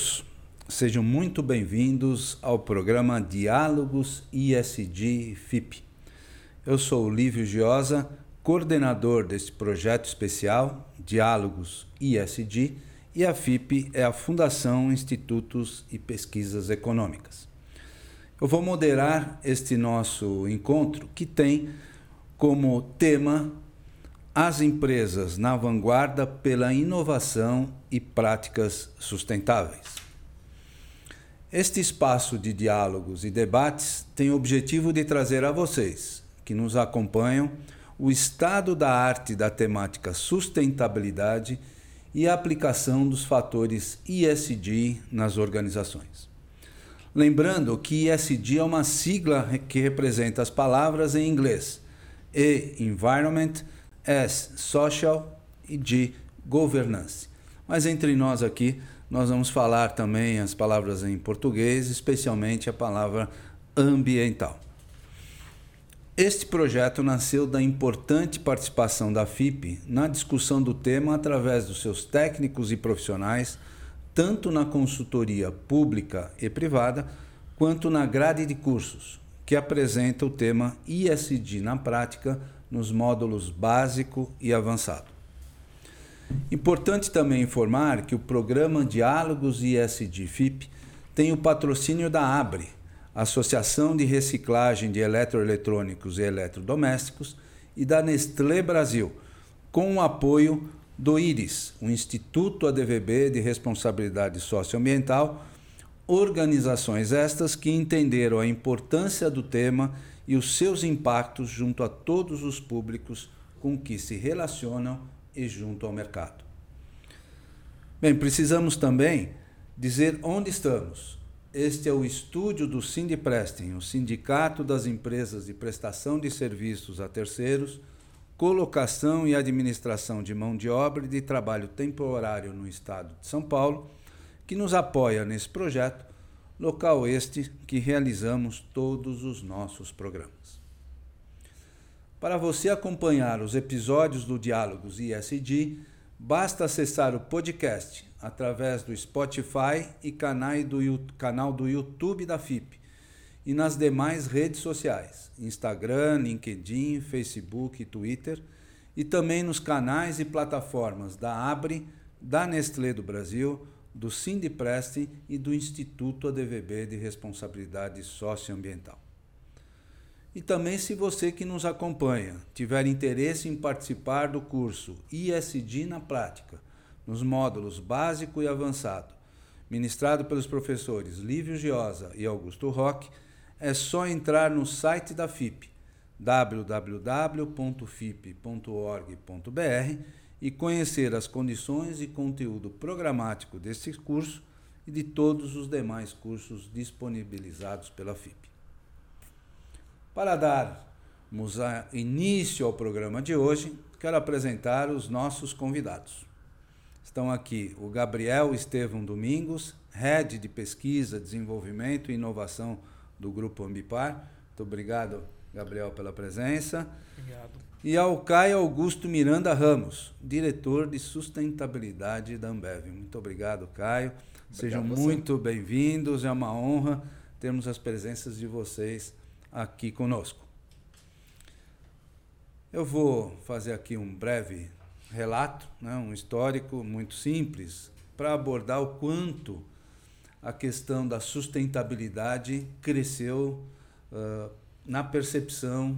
todos. Sejam muito bem-vindos ao programa Diálogos ISD FIP. Eu sou o Lívio Giosa, coordenador desse projeto especial Diálogos ISD, e a FIP é a Fundação Institutos e Pesquisas Econômicas. Eu vou moderar este nosso encontro que tem como tema as empresas na vanguarda pela inovação e práticas sustentáveis. Este espaço de diálogos e debates tem o objetivo de trazer a vocês, que nos acompanham, o estado da arte da temática sustentabilidade e a aplicação dos fatores ISD nas organizações. Lembrando que ISD é uma sigla que representa as palavras em inglês E, Environment, S, Social e G, Governance. Mas entre nós aqui, nós vamos falar também as palavras em português, especialmente a palavra ambiental. Este projeto nasceu da importante participação da FIP na discussão do tema através dos seus técnicos e profissionais tanto na consultoria pública e privada, quanto na grade de cursos, que apresenta o tema ISD na prática nos módulos básico e avançado. Importante também informar que o programa Diálogos ISD FIP tem o patrocínio da ABRE, Associação de Reciclagem de Eletroeletrônicos e Eletrodomésticos, e da Nestlé Brasil, com o apoio do IRIS, o Instituto ADVB de Responsabilidade Socioambiental, organizações estas que entenderam a importância do tema e os seus impactos junto a todos os públicos com que se relacionam e junto ao mercado. Bem, precisamos também dizer onde estamos. Este é o estúdio do Sindiprestem, o Sindicato das Empresas de Prestação de Serviços a Terceiros, colocação e administração de mão de obra e de trabalho temporário no estado de São Paulo, que nos apoia nesse projeto, local este que realizamos todos os nossos programas. Para você acompanhar os episódios do Diálogos ISD, basta acessar o podcast através do Spotify e canal do YouTube da FIP e nas demais redes sociais, Instagram, LinkedIn, Facebook e Twitter, e também nos canais e plataformas da Abre, da Nestlé do Brasil, do Sindipreste e do Instituto ADVB de Responsabilidade Socioambiental. E também se você que nos acompanha tiver interesse em participar do curso ISD na prática, nos módulos básico e avançado, ministrado pelos professores Lívio Giosa e Augusto Roque, é só entrar no site da FIP, www.fip.org.br, e conhecer as condições e conteúdo programático deste curso e de todos os demais cursos disponibilizados pela FIP. Para darmos início ao programa de hoje, quero apresentar os nossos convidados. Estão aqui o Gabriel Estevam Domingos, Head de Pesquisa, Desenvolvimento e Inovação do Grupo Ambipar. Muito obrigado, Gabriel, pela presença. Obrigado. E ao Caio Augusto Miranda Ramos, diretor de sustentabilidade da Ambev. Muito obrigado, Caio. Obrigado Sejam muito bem-vindos. É uma honra termos as presenças de vocês aqui conosco. Eu vou fazer aqui um breve relato, né, um histórico muito simples, para abordar o quanto a questão da sustentabilidade cresceu uh, na percepção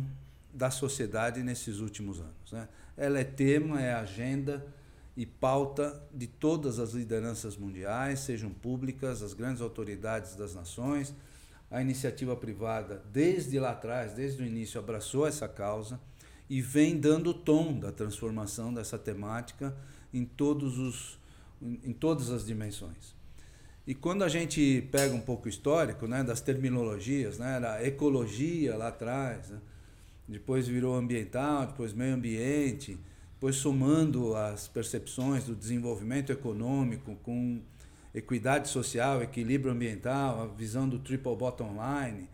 da sociedade nesses últimos anos. Né? Ela é tema, é agenda e pauta de todas as lideranças mundiais, sejam públicas, as grandes autoridades das nações. A iniciativa privada, desde lá atrás, desde o início, abraçou essa causa e vem dando o tom da transformação dessa temática em, todos os, em todas as dimensões. E quando a gente pega um pouco histórico, né, das terminologias, né, era ecologia lá atrás, né, depois virou ambiental, depois meio ambiente, depois somando as percepções do desenvolvimento econômico com equidade social, equilíbrio ambiental, a visão do triple bottom line.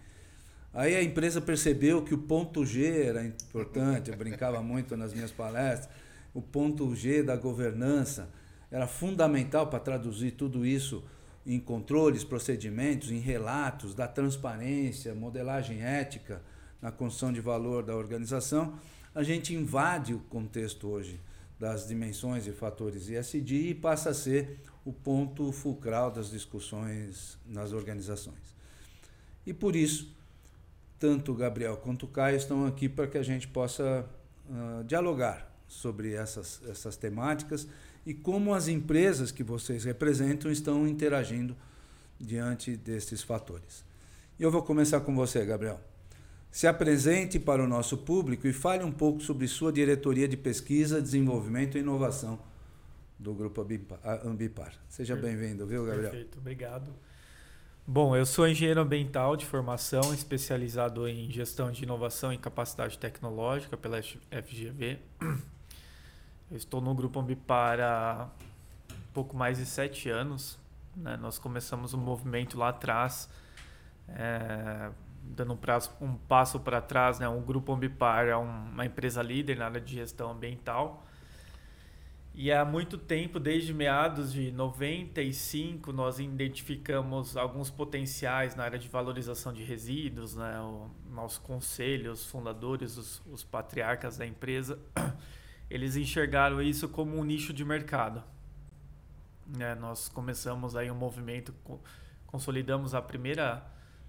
Aí a empresa percebeu que o ponto G era importante, eu brincava muito nas minhas palestras, o ponto G da governança era fundamental para traduzir tudo isso em controles, procedimentos, em relatos, da transparência, modelagem ética na construção de valor da organização, a gente invade o contexto hoje das dimensões e fatores ISD e passa a ser o ponto fulcral das discussões nas organizações. E por isso, tanto o Gabriel quanto o Caio estão aqui para que a gente possa uh, dialogar sobre essas, essas temáticas e como as empresas que vocês representam estão interagindo diante desses fatores. E eu vou começar com você, Gabriel. Se apresente para o nosso público e fale um pouco sobre sua diretoria de pesquisa, desenvolvimento e inovação do Grupo Ambipar. Seja bem-vindo, viu, Gabriel? Perfeito, obrigado. Bom, eu sou engenheiro ambiental de formação, especializado em gestão de inovação e capacidade tecnológica pela FGV. Eu estou no Grupo Ambipar há pouco mais de sete anos. Né? Nós começamos um movimento lá atrás, é, dando um, prazo, um passo para trás. Né? O Grupo Ambipar é uma empresa líder na área de gestão ambiental. E há muito tempo, desde meados de 95, nós identificamos alguns potenciais na área de valorização de resíduos. Né? O nosso conselho, os fundadores, os, os patriarcas da empresa eles enxergaram isso como um nicho de mercado. É, nós começamos aí um movimento, consolidamos a primeira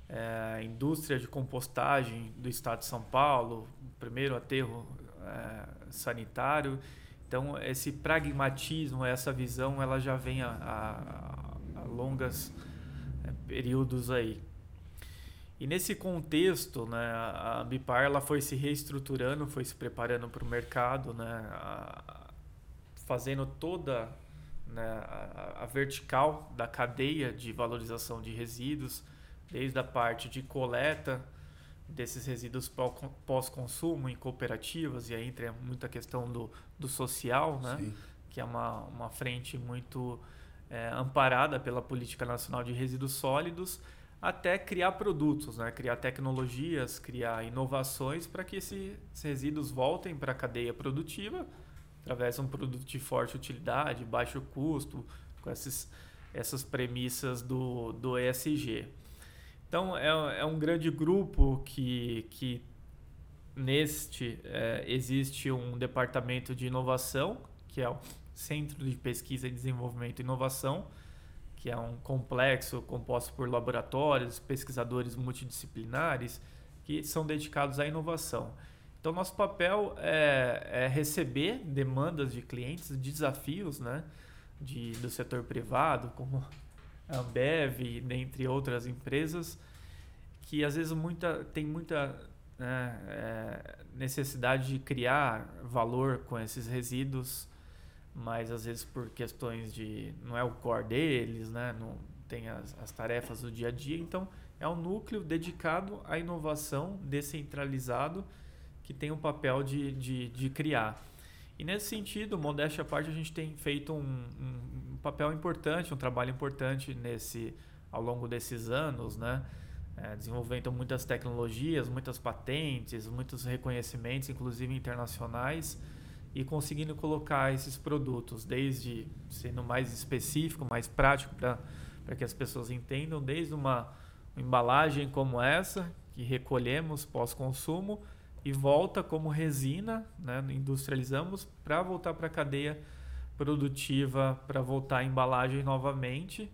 é, indústria de compostagem do estado de São Paulo, primeiro aterro é, sanitário. Então, esse pragmatismo, essa visão, ela já vem a, a, a longas é, períodos aí. E nesse contexto, né, a Ambipar ela foi se reestruturando, foi se preparando para o mercado, né, a, fazendo toda né, a, vertical da cadeia de valorização de resíduos, desde a parte de coleta desses resíduos pós-consumo em cooperativas, e aí entra muita questão do, do social, né, que é uma, uma frente muito é, amparada pela Política Nacional de Resíduos Sólidos, até criar produtos, né? criar tecnologias, criar inovações para que esses resíduos voltem para a cadeia produtiva através de um produto de forte utilidade, baixo custo, com esses, essas premissas do, do ESG. Então, é, é um grande grupo que, que neste é, existe um departamento de inovação, que é o Centro de Pesquisa e Desenvolvimento e Inovação, que é um complexo composto por laboratórios, pesquisadores multidisciplinares que são dedicados à inovação. Então, nosso papel é, é receber demandas de clientes, desafios né, de, do setor privado, como Ambev, dentre outras empresas, que às vezes muita, tem muita né, é, necessidade de criar valor com esses resíduos mas às vezes por questões de não é o core deles, né? Não tem as, as tarefas do dia a dia, então é um núcleo dedicado à inovação descentralizado que tem o papel de, de, de criar. E nesse sentido, modéstia à parte, a gente tem feito um, um, um, papel importante, um trabalho importante nesse ao longo desses anos, né? É, desenvolvendo muitas tecnologias, muitas patentes, muitos reconhecimentos, inclusive internacionais, e conseguindo colocar esses produtos, desde sendo mais específico, mais prático para que as pessoas entendam, desde uma, uma embalagem como essa, que recolhemos pós-consumo, e volta como resina, né, industrializamos, para voltar para a cadeia produtiva, para voltar a embalagem novamente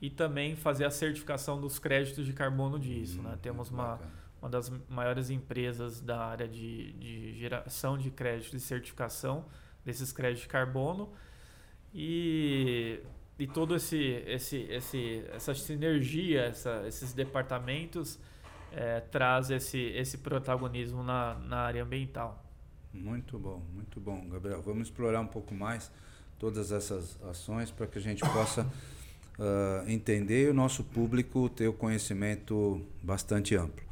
e também fazer a certificação dos créditos de carbono disso. Né? Hum, Temos uma. Uma das maiores empresas da área de, de geração de crédito e certificação desses créditos de carbono. E, e todo esse, esse, esse essa sinergia, essa, esses departamentos é, traz esse, esse protagonismo na, na área ambiental. Muito bom, muito bom, Gabriel. Vamos explorar um pouco mais todas essas ações para que a gente possa uh, entender e o nosso público ter o conhecimento bastante amplo.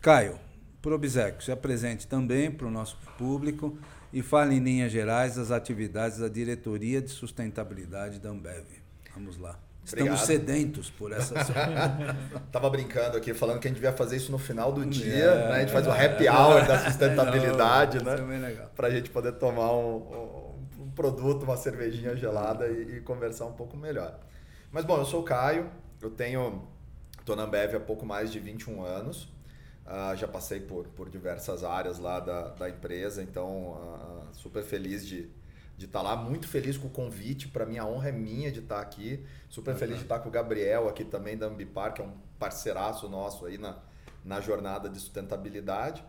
Caio, obsequio, se apresente também para o nosso público e fale em linhas gerais das atividades da Diretoria de Sustentabilidade da Ambev. Vamos lá. Estamos Obrigado. sedentos por essa Tava brincando aqui, falando que a gente devia fazer isso no final do dia, é, né? A gente faz o um happy hour da sustentabilidade, é, não, né? Para a gente poder tomar um, um, produto, uma cervejinha gelada e, e conversar um pouco melhor. Mas bom, eu sou o Caio, eu tenho. Estou na Ambev há pouco mais de 21 anos. Uh, já passei por, por diversas áreas lá da, da empresa, então uh, super feliz de de estar tá lá, muito feliz com o convite, para mim a honra é minha de estar tá aqui, super feliz de estar tá com o Gabriel aqui também da Ambipar, que é um parceiraço nosso aí na, na jornada de sustentabilidade.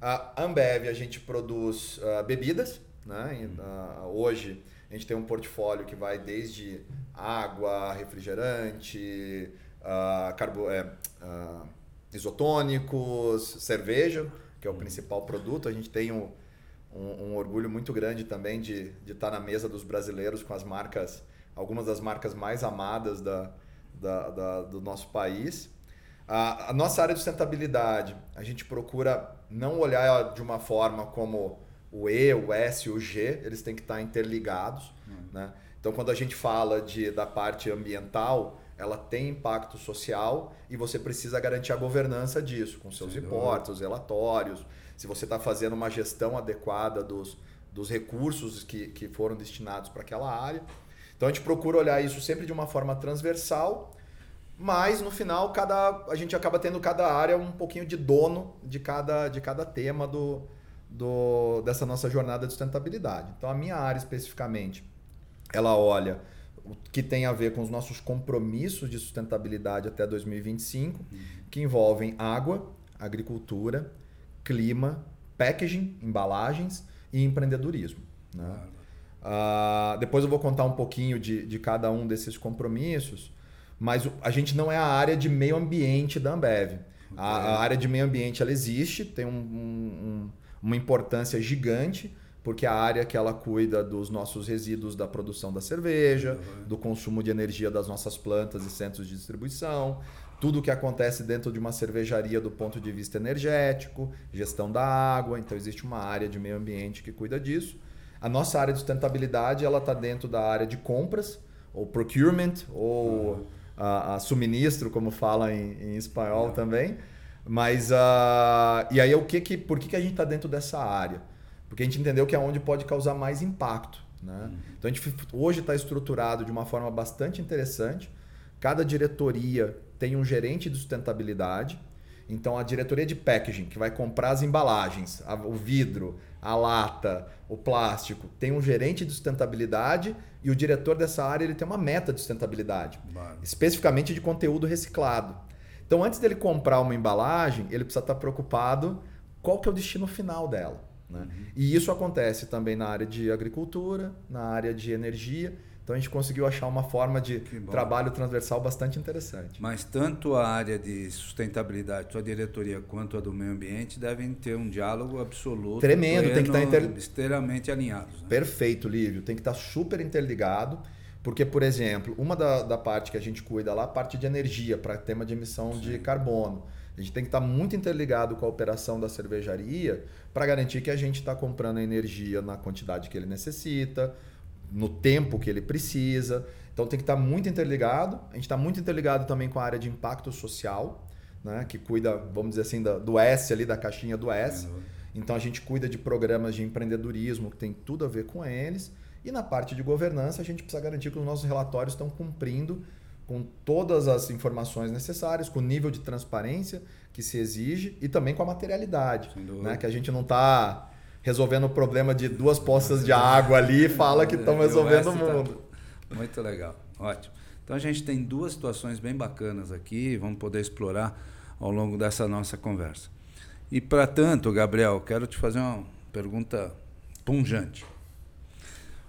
A Ambev a gente produz uh, bebidas, né? Uh, hoje a gente tem um portfólio que vai desde água, refrigerante, uh, carbo, é, isotônicos, cerveja, que é o principal produto. A gente tem um, um, um, orgulho muito grande também de, de estar na mesa dos brasileiros com as marcas, algumas das marcas mais amadas da, da, da do nosso país. A, a, nossa área de sustentabilidade, a gente procura não olhar de uma forma como o E, o S e o G, eles têm que estar interligados. Uhum. Né? Então, quando a gente fala de, da parte ambiental, ela tem impacto social e você precisa garantir a governança disso, com seus reportes, relatórios, se você está fazendo uma gestão adequada dos, dos recursos que, que foram destinados para aquela área. Então a gente procura olhar isso sempre de uma forma transversal, mas no final cada, a gente acaba tendo cada área um pouquinho de dono de cada, de cada tema do, do, dessa nossa jornada de sustentabilidade. Então a minha área especificamente, ela olha o que tem a ver com os nossos compromissos de sustentabilidade até 2025, uhum. que envolvem água, agricultura, clima, packaging, embalagens e empreendedorismo. Né? Uh, depois eu vou contar um pouquinho de, de cada um desses compromissos, mas a gente não é a área de meio ambiente da Ambev. A, a área de meio ambiente ela existe, tem um, um, uma importância gigante, porque é a área que ela cuida dos nossos resíduos da produção da cerveja, uhum. do consumo de energia das nossas plantas e centros de distribuição, tudo o que acontece dentro de uma cervejaria do ponto de vista energético, gestão da água, então existe uma área de meio ambiente que cuida disso. A nossa área de sustentabilidade ela está dentro da área de compras, ou procurement, ou a, a suministro, como fala em, em espanhol também. Mas uh, e aí o que que, por que, que a gente está dentro dessa área? Porque a gente entendeu que é onde pode causar mais impacto. Né? Uhum. Então a gente hoje está estruturado de uma forma bastante interessante. Cada diretoria tem um gerente de sustentabilidade. Então, a diretoria de packaging, que vai comprar as embalagens, o vidro, a lata, o plástico, tem um gerente de sustentabilidade e o diretor dessa área ele tem uma meta de sustentabilidade, especificamente de conteúdo reciclado. Então, antes dele comprar uma embalagem, ele precisa estar preocupado qual que é o destino final dela. Né? Uhum. E isso acontece também na área de agricultura, na área de energia então a gente conseguiu achar uma forma de trabalho transversal bastante interessante. Mas tanto a área de sustentabilidade, sua diretoria, quanto a do meio ambiente devem ter um diálogo absoluto. Tremendo, pleno, tem que estar inter... extremamente alinhados. Né? Perfeito, Lívio. Tem que estar super interligado. Porque, por exemplo, uma da, da parte que a gente cuida lá, a parte de energia, para tema de emissão Sim. de carbono. A gente tem que estar muito interligado com a operação da cervejaria para garantir que a gente está comprando a energia na quantidade que ele necessita, no tempo que ele precisa. Então tem que estar muito interligado. A gente está muito interligado também com a área de impacto social, né? que cuida, vamos dizer assim, do S ali, da caixinha do S. Então a gente cuida de programas de empreendedorismo que tem tudo a ver com eles. E na parte de governança, a gente precisa garantir que os nossos relatórios estão cumprindo com todas as informações necessárias, com o nível de transparência que se exige e também com a materialidade. Né? Que a gente não está resolvendo o problema de duas poças de água ali e fala que estão resolvendo o tá mundo. Tá muito legal, ótimo. Então a gente tem duas situações bem bacanas aqui, vamos poder explorar ao longo dessa nossa conversa. E para tanto, Gabriel, quero te fazer uma pergunta punjante.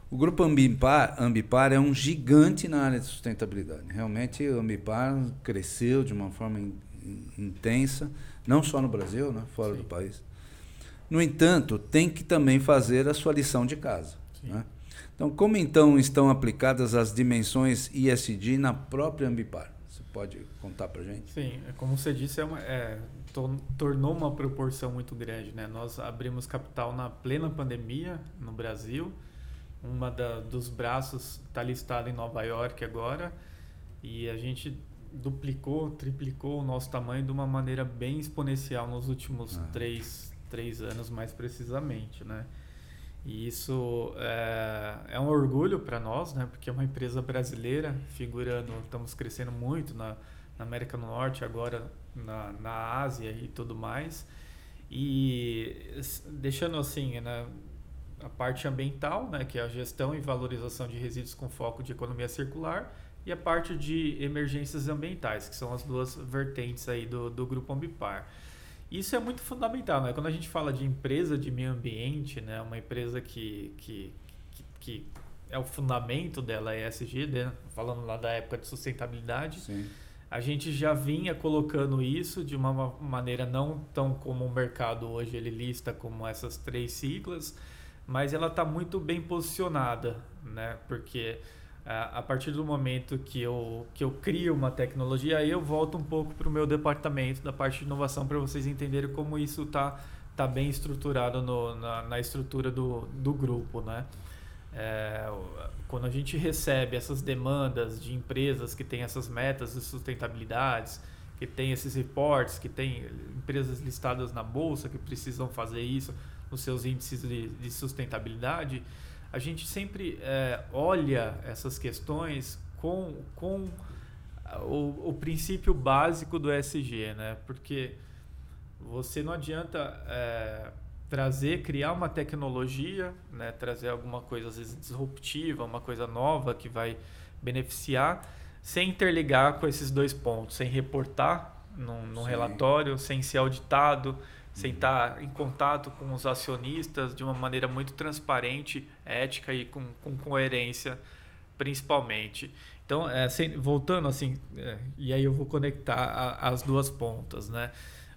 O grupo Ambipar, Ambipar é um gigante na área de sustentabilidade. Realmente, o Ambipar cresceu de uma forma in, in, intensa, não só no Brasil, né, fora Sim. do país. No entanto, tem que também fazer a sua lição de casa. Né? Então, como então estão aplicadas as dimensões ISD na própria Ambipar? Você pode contar para gente? Sim, é como você disse, é uma, é, tornou uma proporção muito grande. Né? Nós abrimos capital na plena pandemia no Brasil. Uma da, dos braços está listada em Nova York agora e a gente duplicou, triplicou o nosso tamanho de uma maneira bem exponencial nos últimos ah. três, três anos mais precisamente, né? E isso é, é um orgulho para nós, né? Porque é uma empresa brasileira, figurando, estamos crescendo muito na, na América do Norte, agora na, na Ásia e tudo mais. E deixando assim, né, a parte ambiental, né, que é a gestão e valorização de resíduos com foco de economia circular, e a parte de emergências ambientais, que são as duas vertentes aí do, do grupo Ambipar. Isso é muito fundamental, né? Quando a gente fala de empresa de meio ambiente, né? Uma empresa que, que, que, que é o fundamento dela, é ESG, né? falando lá da época de sustentabilidade. Sim. A gente já vinha colocando isso de uma maneira não tão como o mercado hoje ele lista como essas três siglas, mas ela está muito bem posicionada, né? Porque a partir do momento que eu, que eu crio uma tecnologia, aí eu volto um pouco para o meu departamento da parte de inovação para vocês entenderem como isso está tá bem estruturado no, na, na estrutura do, do grupo. Né? É, quando a gente recebe essas demandas de empresas que têm essas metas de sustentabilidade, que tem esses reportes, que tem empresas listadas na bolsa que precisam fazer isso nos seus índices de, de sustentabilidade, a gente sempre é, olha essas questões com, com o, o, princípio básico do SG, né? Porque você não adianta é, trazer, criar uma tecnologia, né? trazer alguma coisa às vezes disruptiva, uma coisa nova que vai beneficiar, sem interligar com esses dois pontos, sem reportar num, num relatório, sem ser auditado, sem estar em contato com os acionistas de uma maneira muito transparente, ética e com, com coerência, principalmente. Então, é, sem, voltando assim, é, e aí eu vou conectar a, as duas pontas, né?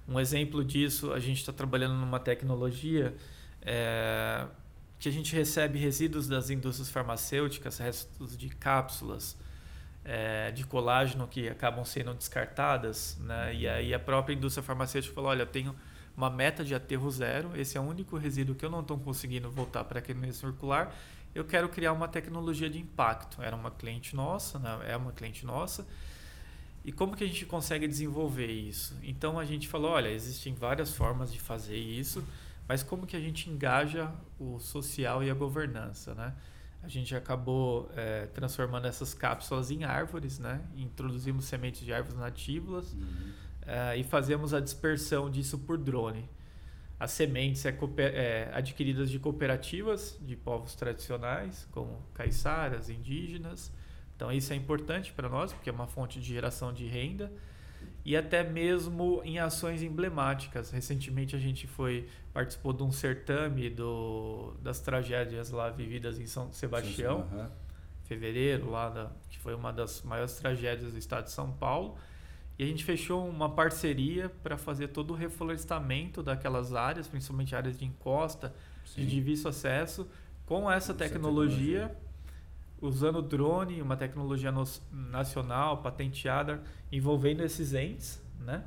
Um exemplo disso, a gente está trabalhando numa tecnologia é, que a gente recebe resíduos das indústrias farmacêuticas, restos de cápsulas é, de colágeno que acabam sendo descartadas, né? E aí a própria indústria farmacêutica falou, olha, eu tenho uma meta de aterro zero, esse é o único resíduo que eu não estou conseguindo voltar para a economia circular, eu quero criar uma tecnologia de impacto. Era uma cliente nossa, né? é uma cliente nossa. E como que a gente consegue desenvolver isso? Então a gente falou, olha, existem várias formas de fazer isso, mas como que a gente engaja o social e a governança, né? A gente acabou é, transformando essas cápsulas em árvores, né? Introduzimos sementes de árvores nativas. Uhum uh, e fazemos a dispersão disso por drone. As sementes é, é, adquiridas de cooperativas de povos tradicionais, como caiçaras, indígenas. Então isso é importante para nós, porque é uma fonte de geração de renda e até mesmo em ações emblemáticas. Recentemente a gente foi participou de um certame do, das tragédias lá vividas em São Sebastião, sim, sim, fevereiro lá da, que foi uma das maiores tragédias do estado de São Paulo. E a gente fechou uma parceria para fazer todo o reflorestamento daquelas áreas, principalmente áreas de encosta, Sim. de difícil acesso, com essa tecnologia, tecnologia, usando drone, uma tecnologia no, nacional, patenteada, envolvendo esses entes, né?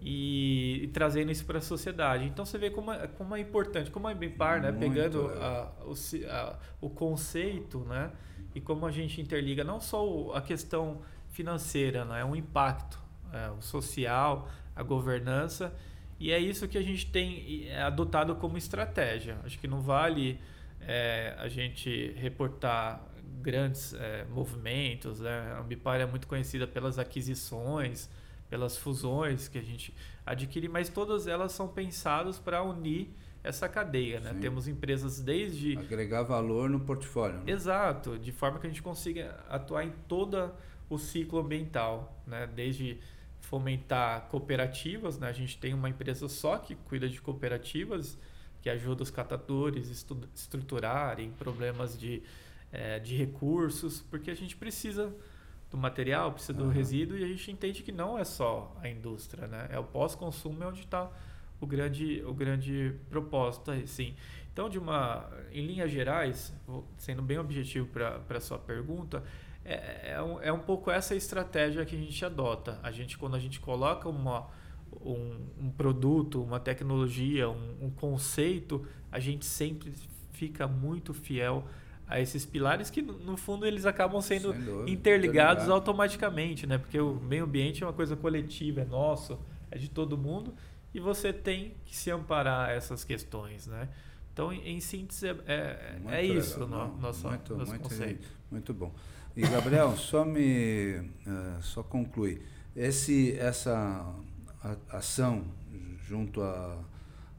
E, e trazendo isso para a sociedade. Então você vê como é, como é importante, como a Bipar, né? Pegando a, o, a, o conceito, né? E como a gente interliga não só a questão financeira, não é um impacto é, o social, a governança e é isso que a gente tem é, adotado como estratégia. Acho que não vale é, a gente reportar grandes é, movimentos. Né? A Ambipar é muito conhecida pelas aquisições, pelas fusões que a gente adquire, mas todas elas são pensadas para unir essa cadeia. Né? Temos empresas desde. Agregar valor no portfólio. Né? Exato, de forma que a gente consiga atuar em todo o ciclo ambiental, né? desde fomentar cooperativas, né? a gente tem uma empresa só que cuida de cooperativas, que ajuda os catadores a estruturarem problemas de, é, de recursos, porque a gente precisa do material, precisa do uhum. resíduo e a gente entende que não é só a indústria, né? É o pós-consumo é onde está o grande, o grande propósito aí, sim. Então, de uma, em linhas gerais, sendo bem objetivo para a sua pergunta, é, é, um, é um pouco essa estratégia que a gente adota. A gente, quando a gente coloca uma, um, um produto, uma tecnologia, um, um conceito, a gente sempre fica muito fiel a esses pilares que no fundo eles acabam sendo dúvida, interligados automaticamente, né? Porque o meio ambiente é uma coisa coletiva, é nosso, é de todo mundo e você tem que se amparar a essas questões, né? Então, em, em síntese, é, é, é isso o no, nosso, muito, nosso muito, conceito. Muito bom. E, Gabriel, só me uh, só conclui. Esse, essa ação junto a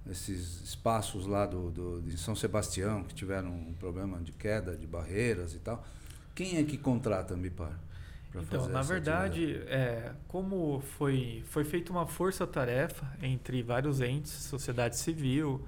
esses espaços lá do, do, de São Sebastião que tiveram um problema de queda de barreiras e tal, quem é que contrata a Ambipar? Então, na verdade, é, como foi, foi feita uma força-tarefa entre vários entes, sociedade civil,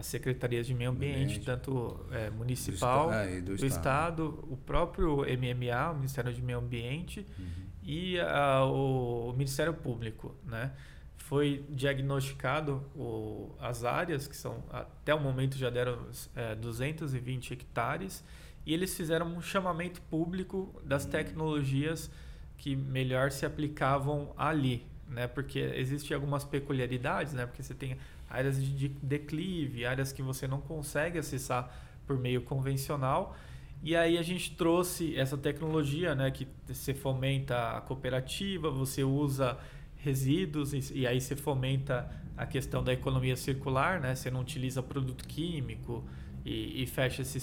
as secretarias de meio ambiente, ambiente. tanto é, municipal, do, é, do, do estado. estado. o próprio MMA, o Ministério de Meio Ambiente, uhum. e a, o, o Ministério Público, né? foi diagnosticado o, as áreas, que são até o momento já deram é, 220 hectares, e eles fizeram um chamamento público das tecnologias que melhor se aplicavam ali, né? Porque existem algumas peculiaridades, né? Porque você tem áreas de declive, áreas que você não consegue acessar por meio convencional. E aí a gente trouxe essa tecnologia, né? Que você fomenta a cooperativa, você usa resíduos e, aí você fomenta a questão da economia circular, né? Você não utiliza produto químico e, e fecha esse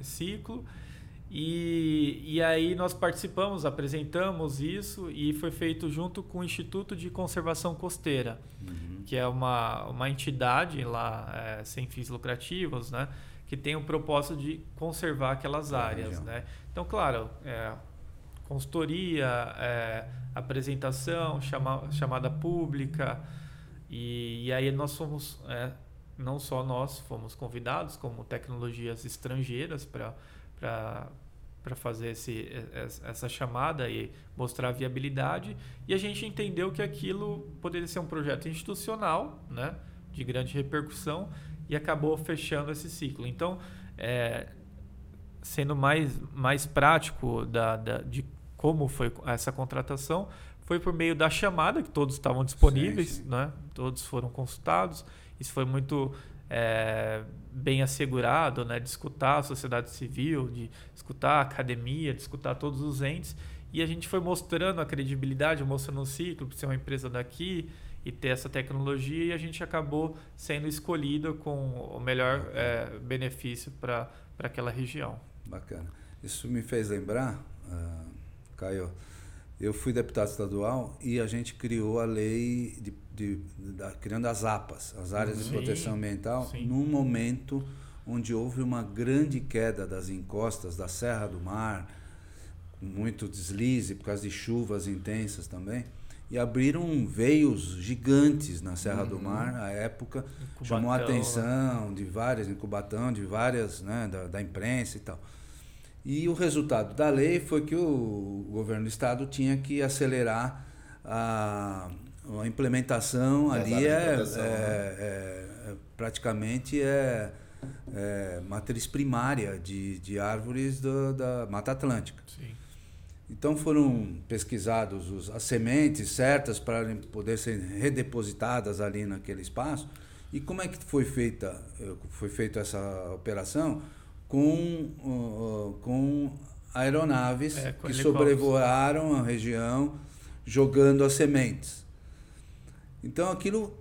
ciclo. E, e aí nós participamos, apresentamos isso e foi feito junto com o Instituto de Conservação Costeira, uhum. que é uma, uma entidade lá é, sem fins lucrativos, né? Que tem o propósito de conservar aquelas áreas, né? Então, claro, é, consultoria, é, apresentação, chama, chamada pública. E, e aí nós fomos, é, não só nós fomos convidados, como tecnologias estrangeiras para para fazer esse, essa chamada e mostrar a viabilidade. E a gente entendeu que aquilo poderia ser um projeto institucional, né, de grande repercussão, e acabou fechando esse ciclo. Então, é, sendo mais, mais prático da, da, de como foi essa contratação foi por meio da chamada, que todos estavam disponíveis, sim, sim. Né? todos foram consultados. Isso foi muito é, bem assegurado, né? de escutar a sociedade civil, de escutar a academia, de escutar todos os entes. E a gente foi mostrando a credibilidade, mostrando o ciclo, para ser uma empresa daqui e ter essa tecnologia, e a gente acabou sendo escolhido com o melhor é, benefício para aquela região. Bacana. Isso me fez lembrar. Uh Caio, eu fui deputado estadual e a gente criou a lei de, de, de criando as APAs, as áreas sim, de proteção ambiental, sim. num momento onde houve uma grande queda das encostas da Serra do Mar, muito deslize por causa de chuvas intensas também. E abriram veios gigantes na Serra uhum. do Mar, à época, chamou a atenção né? de várias, incubatão, de várias, né, da, da imprensa e tal. E o resultado da lei foi que o governo do estado tinha que acelerar a, a implementação ali é, proteção, é, né? é, é, praticamente é, é, matriz primária de, de árvores do, da Mata Atlântica. Sim. Então foram pesquisados os, as sementes certas para poder ser redepositadas ali naquele espaço. E como é que foi feita foi feita essa operação? com, uh, com aeronaves é, com que sobrevoaram a região jogando as sementes. Então aquilo,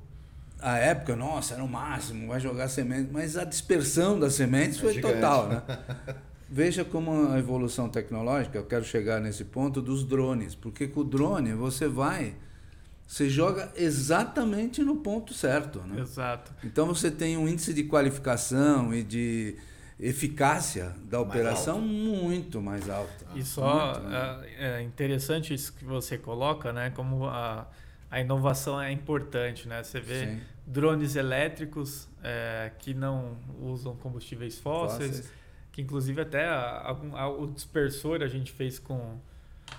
a época, nossa, era o máximo, vai jogar sementes, mas a dispersão das sementes é foi gigante. total, né? Veja como a evolução tecnológica, eu quero chegar nesse ponto dos drones, porque com o drone você vai, você joga exatamente no ponto certo, né? Exato. Então você tem um índice de qualificação e de eficácia da operação mais muito mais alta. E só é, é, interessante isso que você coloca, né? Como a, a inovação é importante, né? Você vê Sim. drones elétricos é, que não usam combustíveis fósseis, fósseis. que inclusive até a, a, o dispersor a gente fez com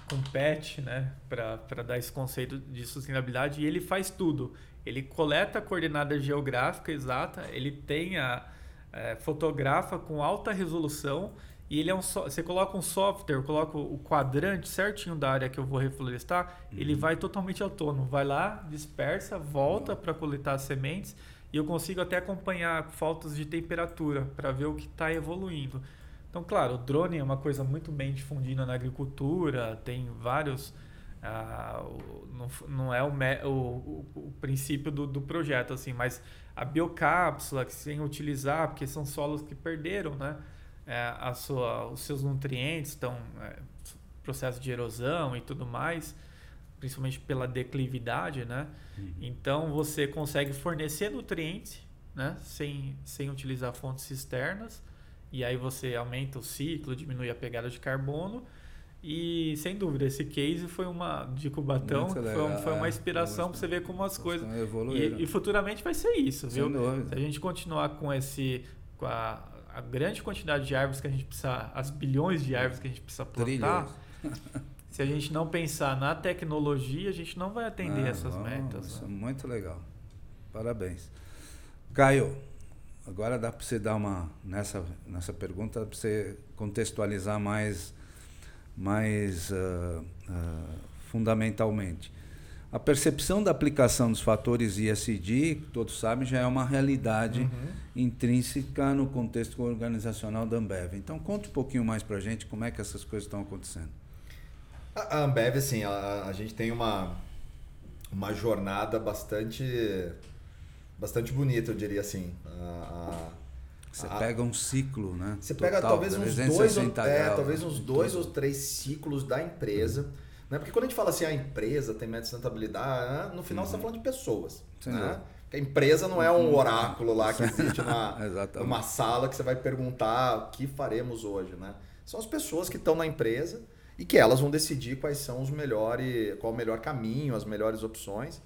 com PET, né, para dar esse conceito de sustentabilidade e ele faz tudo. Ele coleta a coordenada geográfica exata, ele tem a, é, fotografa com alta resolução e ele é um so você coloca um software, coloca o quadrante certinho da área que eu vou reflorestar, uhum. ele vai totalmente autônomo, vai lá, dispersa, volta para coletar as sementes e eu consigo até acompanhar faltas de temperatura para ver o que está evoluindo. Então, claro, o drone é uma coisa muito bem difundida na agricultura, tem vários Ah, o, não, não é o, o, o princípio do, do projeto, assim, mas a biocápsula que sem utilizar, porque são solos que perderam, né? É, a sua, os seus nutrientes estão é, processo de erosão e tudo mais, principalmente pela declividade, né? Uhum. Então você consegue fornecer nutrientes, né? Sem, sem utilizar fontes externas e aí você aumenta o ciclo, diminui a pegada de carbono e sem dúvida, esse case foi uma de Cubatão, foi, foi, uma é, inspiração para você ver como as coisas. E, e, futuramente vai ser isso, viu? Se a gente continuar com esse. com a, a, grande quantidade de árvores que a gente precisa, as bilhões de árvores que a gente precisa plantar. se a gente não pensar na tecnologia, a gente não vai atender ah, essas metas. Isso né? é muito legal. Parabéns. Caio, agora dá para você dar uma. Nessa, nessa pergunta, para você contextualizar mais mais uh, uh, fundamentalmente. A percepção da aplicação dos fatores ISD, todos sabem, já é uma realidade uhum. intrínseca no contexto organizacional da Ambev. Então, conta um pouquinho mais para a gente como é que essas coisas estão acontecendo. A Ambev, assim, a, a gente tem uma, uma jornada bastante, bastante bonita, eu diria assim. A, você pega um ciclo, né? Você Total, pega talvez uns dois, ou, é, talvez uns dois ou três ciclos da empresa. Uhum. Né? Porque quando a gente fala assim, a empresa tem meta de sustentabilidade, né? no final uhum. você está falando de pessoas. né? a empresa não é um uhum. oráculo lá que existe numa, numa sala que você vai perguntar o que faremos hoje. Né? São as pessoas que estão na empresa e que elas vão decidir quais são os melhores, qual o melhor caminho, as melhores opções.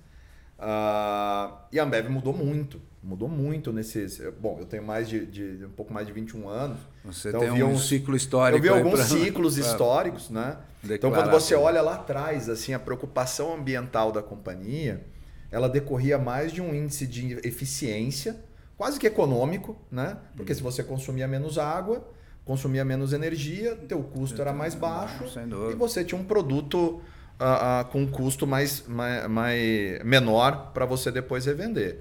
Uh, e a Ambev mudou muito. Mudou muito nesses. Bom, eu tenho mais de, de um pouco mais de 21 anos. Você então tem um uns, ciclo histórico. Eu vi alguns pra, ciclos históricos, né? Então, quando você olha lá atrás, assim, a preocupação ambiental da companhia, ela decorria mais de um índice de eficiência, quase que econômico, né? Porque hum. se você consumia menos água, consumia menos energia, teu custo era mais baixo e você tinha um produto uh, uh, com um custo mais, mais, mais menor para você depois revender.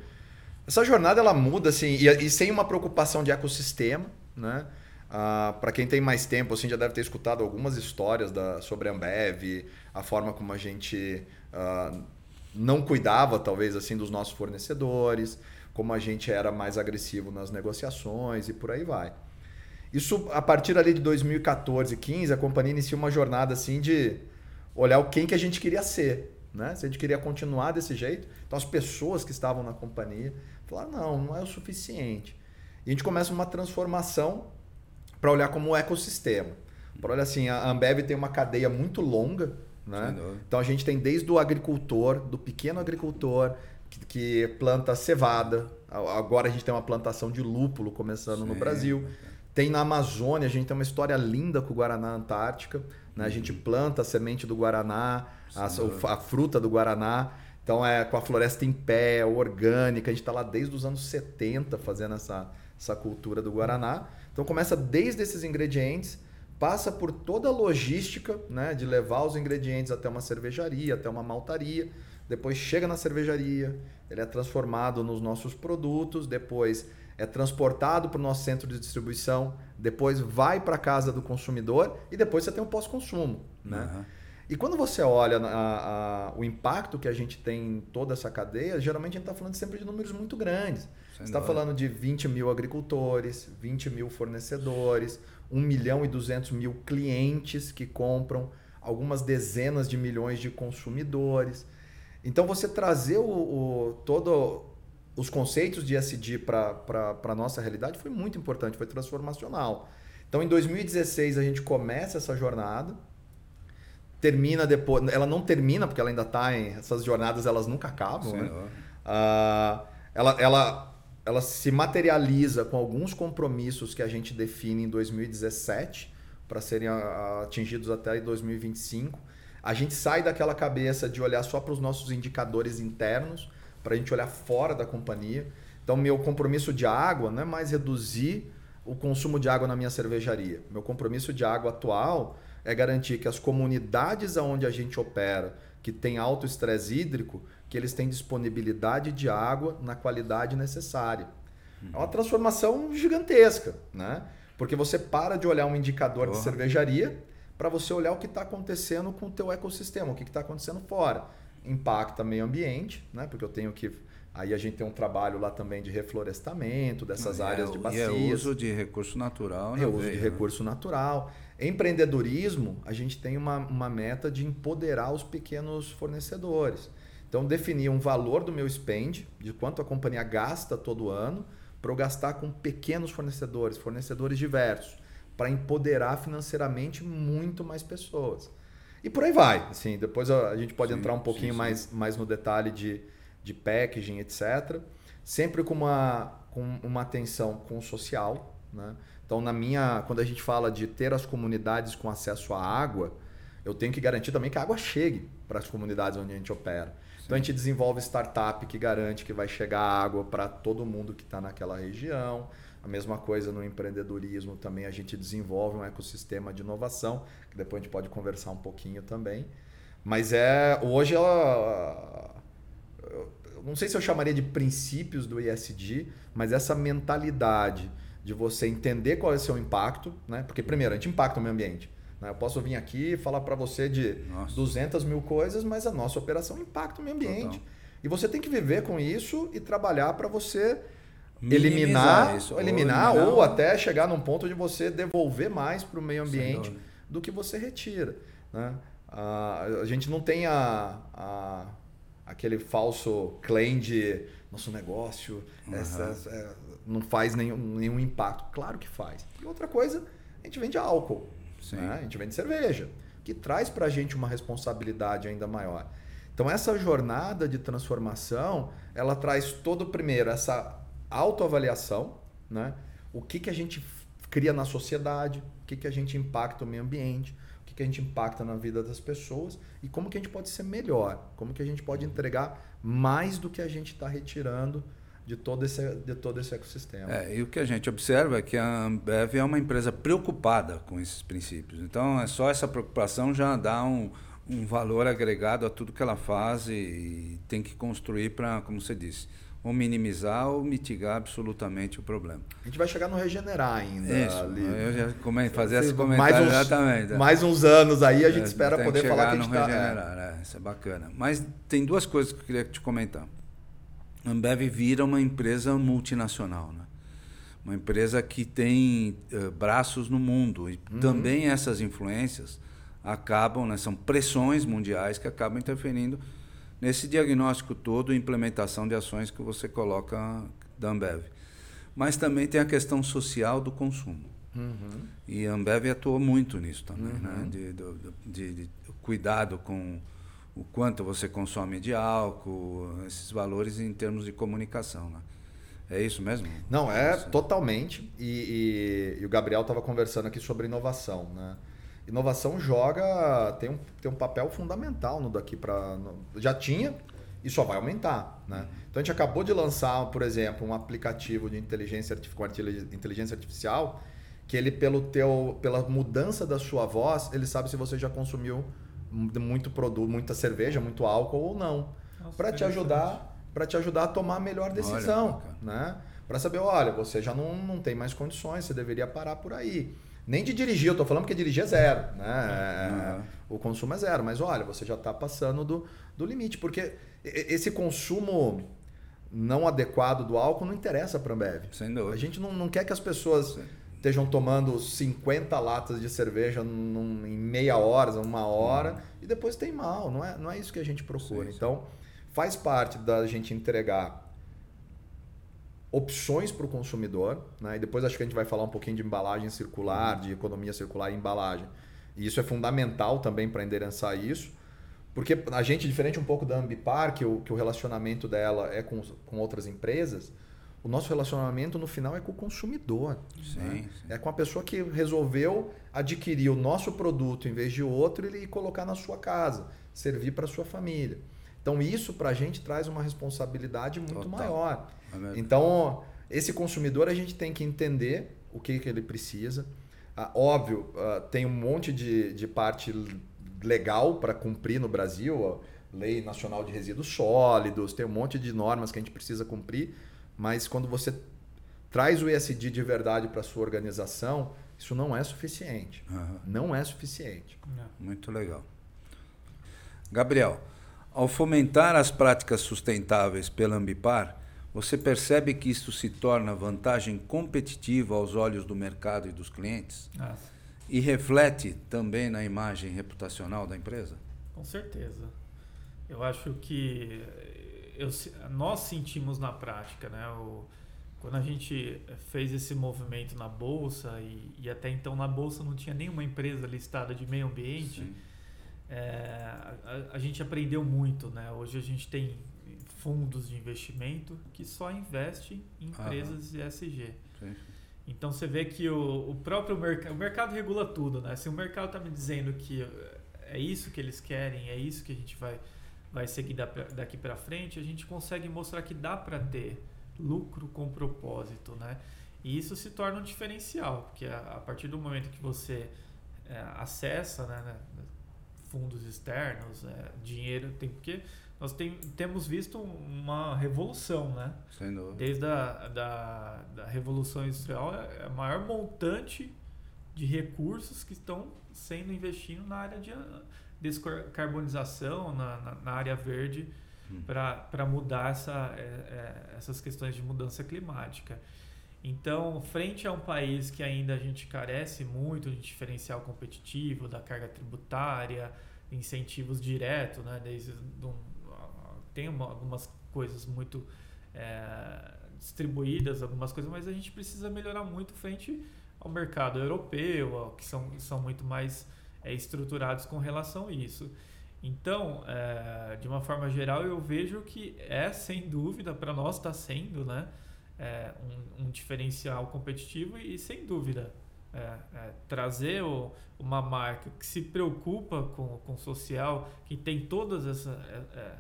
Essa jornada ela muda assim e, e sem uma preocupação de ecossistema, né? Uh, para quem tem mais tempo, assim, já deve ter escutado algumas histórias da, sobre a Ambev, a forma como a gente não cuidava, talvez, assim, dos nossos fornecedores, como a gente era mais agressivo nas negociações e por aí vai. Isso, a partir ali de 2014, 15, a companhia inicia uma jornada assim de olhar o quem que a gente queria ser, né? Se a gente queria continuar desse jeito, então as pessoas que estavam na companhia falaram não, não é o suficiente. E a gente começa uma transformação para olhar como um ecossistema. Para olhar assim, a Ambev tem uma cadeia muito longa, né? Então a gente tem desde o agricultor, do pequeno agricultor que, que planta cevada. Agora a gente tem uma plantação de lúpulo começando Sim. no Brasil. Tem na Amazônia, a gente tem uma história linda com o Guaraná Antártica. Né? A gente uhum. planta a semente do Guaraná, a, a, fruta do Guaraná. Então é com a floresta em pé, orgânica. A gente está lá desde os anos 70 fazendo essa, essa cultura do Guaraná. Então começa desde esses ingredientes, passa por toda a logística né, de levar os ingredientes até uma cervejaria, até uma maltaria. Depois chega na cervejaria, ele é transformado nos nossos produtos, depois é transportado para o nosso centro de distribuição, depois vai para a casa do consumidor e depois você tem o pós-consumo. Né? Uhum. E quando você olha a, a, o impacto que a gente tem em toda essa cadeia, geralmente a gente está falando sempre de números muito grandes. Sem você está falando de 20 mil agricultores, 20 mil fornecedores, 1 milhão e 200 mil clientes que compram, algumas dezenas de milhões de consumidores. Então você trazer o, o todo os conceitos de SD para a nossa realidade foi muito importante, foi transformacional. Então, em 2016, a gente começa essa jornada, termina depois. Ela não termina, porque ela ainda está em. Essas jornadas elas nunca acabam. Né? Uh, ela, ela, ela se materializa com alguns compromissos que a gente define em 2017 para serem atingidos até 2025. A gente sai daquela cabeça de olhar só para os nossos indicadores internos para a gente olhar fora da companhia. Então, meu compromisso de água não é mais reduzir o consumo de água na minha cervejaria. Meu compromisso de água atual é garantir que as comunidades onde a gente opera, que tem alto estresse hídrico, que eles têm disponibilidade de água na qualidade necessária. É uma transformação gigantesca, né? Porque você para de olhar um indicador oh. de cervejaria para você olhar o que está acontecendo com o teu ecossistema, o que está acontecendo fora. Impacta meio ambiente, né? porque eu tenho que Aí a gente tem um trabalho lá também de reflorestamento dessas é, áreas de bacias. E é uso de recurso natural. É uso de né? recurso natural. Empreendedorismo, a gente tem uma, uma meta de empoderar os pequenos fornecedores. Então, definir um valor do meu spend, de quanto a companhia gasta todo ano, para eu gastar com pequenos fornecedores, fornecedores diversos, para empoderar financeiramente muito mais pessoas. E por aí vai. Assim, depois a gente pode sim, entrar um pouquinho sim, sim. Mais, mais no detalhe de, de packaging, etc. Sempre com uma, com uma atenção com o social. Né? Então, na minha, quando a gente fala de ter as comunidades com acesso à água, eu tenho que garantir também que a água chegue para as comunidades onde a gente opera. Então, a gente desenvolve startup que garante que vai chegar água para todo mundo que está naquela região. A mesma coisa no empreendedorismo também, a gente desenvolve um ecossistema de inovação, que depois a gente pode conversar um pouquinho também. Mas é hoje ela não sei se eu chamaria de princípios do ESG, mas essa mentalidade de você entender qual é o seu impacto, né? Porque primeiro, a gente impacta o meio ambiente. Né? Eu posso vir aqui e falar para você de nossa. 200 mil coisas, mas a nossa operação impacta o meio ambiente. Total. E você tem que viver com isso e trabalhar para você eliminar, isso, eliminar, ou, eliminar ou até chegar num ponto de você devolver mais para o meio ambiente do que você retira. Né? A gente não tem a, a aquele falso claim de nosso negócio uhum. essa, é, não faz nenhum, nenhum impacto. Claro que faz. E outra coisa, a gente vende álcool, né? a gente vende cerveja, que traz para a gente uma responsabilidade ainda maior. Então essa jornada de transformação, ela traz todo primeiro essa autoavaliação, né? o que, que a gente cria na sociedade, o que, que a gente impacta o meio ambiente, que, que a gente impacta na vida das pessoas e como que a gente pode ser melhor, como que a gente pode entregar mais do que a gente está retirando de todo, esse, de todo esse ecossistema. É, e o que a gente observa é que a Ambev é uma empresa preocupada com esses princípios. Então, é só essa preocupação já dá um, um valor agregado a tudo que ela faz e, e tem que construir para, como você disse, ou minimizar ou mitigar absolutamente o problema. A gente vai chegar no regenerar ainda. Isso, ali. eu já come, fazer esse comentário mais uns, exatamente. Mais uns anos aí a gente é, espera poder falar que a gente no tá, regenerar, é. É, isso é bacana. Mas tem duas coisas que eu queria te comentar. A Ambev vira uma empresa multinacional, né? Uma empresa que tem uh, braços no mundo e uhum. também essas influências acabam, né, são pressões mundiais que acabam interferindo nesse diagnóstico todo e implementação de ações que você coloca da Ambev. Mas também tem a questão social do consumo. Uhum. E a Ambev atuou muito nisso também, né? uhum. né? De, de, de, de, cuidado com o quanto você consome de álcool, esses valores em termos de comunicação. Né? É isso mesmo? Não, é totalmente. E, e, e o Gabriel estava conversando aqui sobre inovação. Né? Inovação joga, tem um, tem um papel fundamental no daqui para. Já tinha e só vai aumentar. Né? Então a gente acabou de lançar, por exemplo, um aplicativo de inteligência, com inteligência artificial que ele, pelo teu, pela mudança da sua voz, ele sabe se você já consumiu muito produto, muita cerveja, muito álcool ou não. Para te ajudar, para te ajudar a tomar a melhor decisão, olha, né? Para saber, olha, você já não, não tem mais condições, você deveria parar por aí. Nem de dirigir, eu estou falando porque dirigir é zero, né? Uhum. O consumo é zero, mas olha, você já está passando do, do limite, porque esse consumo não adequado do álcool não interessa para a Ambev. Sem dúvida. A gente não, não quer que as pessoas Sim. estejam tomando 50 latas de cerveja num, em meia hora, uma hora, uhum. e depois tem mal. Não é, não é isso que a gente procura. Sim, então, faz parte da gente entregar opções para o consumidor, né? e depois acho que a gente vai falar um pouquinho de embalagem circular, de economia circular e embalagem. E isso é fundamental também para endereçar isso, porque a gente, diferente um pouco da Ambipar, que o, que o relacionamento dela é com, com outras empresas, o nosso relacionamento no final é com o consumidor. Sim, né? sim. É com a pessoa que resolveu adquirir o nosso produto em vez de outro e colocar na sua casa, servir para sua família. Então isso para a gente traz uma responsabilidade muito Total. maior. É então, esse consumidor a gente tem que entender o que, que ele precisa. Ah, óbvio, ah, tem um monte de, de parte legal para cumprir no Brasil, Lei Nacional de Resíduos Sólidos, tem um monte de normas que a gente precisa cumprir, mas quando você traz o ESG de verdade para sua organização, Isso não é suficiente. Aham. Não é suficiente. Não. Muito legal. Gabriel, ao fomentar as práticas sustentáveis pela Ambipar, você percebe que isso se torna vantagem competitiva aos olhos do mercado e dos clientes? E reflete também na imagem reputacional da empresa? com certeza. Eu acho que eu, se- nós sentimos na prática, né? O, quando a gente fez esse movimento na bolsa e, e até então na bolsa não tinha nenhuma empresa listada de meio ambiente. É, a, a gente aprendeu muito, né? Hoje a gente tem fundos de investimento que só investe em Aham. empresas ESG. Sim. Então você vê que o, o próprio mercado, o mercado regula tudo, né? Se o mercado está me dizendo que é isso que eles querem, é isso que a gente vai, vai seguir da- daqui para frente, a gente consegue mostrar que dá para ter lucro com propósito, né? E isso se torna um diferencial, porque a, a partir do momento que você é, acessa né, né, fundos externos, é, dinheiro, tem porque nós tem, temos visto uma revolução, né? Sem dúvida. Desde a da, da Revolução Industrial, é a maior montante de recursos que estão sendo investidos na área de ah, descarbonização, na, na, na área verde, Hum. para mudar essa, é, é, essas questões de mudança climática. Então, frente a um país que ainda a gente carece muito de diferencial competitivo, da carga tributária, incentivos diretos, né? Desde do, tem uma- algumas coisas muito é, distribuídas, algumas coisas, mas a gente precisa melhorar muito frente ao mercado europeu, que são, são muito mais é, estruturados com relação a isso. Então, é, de uma forma geral, eu vejo que é, sem dúvida, para nós está sendo, né? é, um, um diferencial competitivo e, sem dúvida, é, é, trazer o- uma marca que se preocupa com, o social, que tem todas essa, é,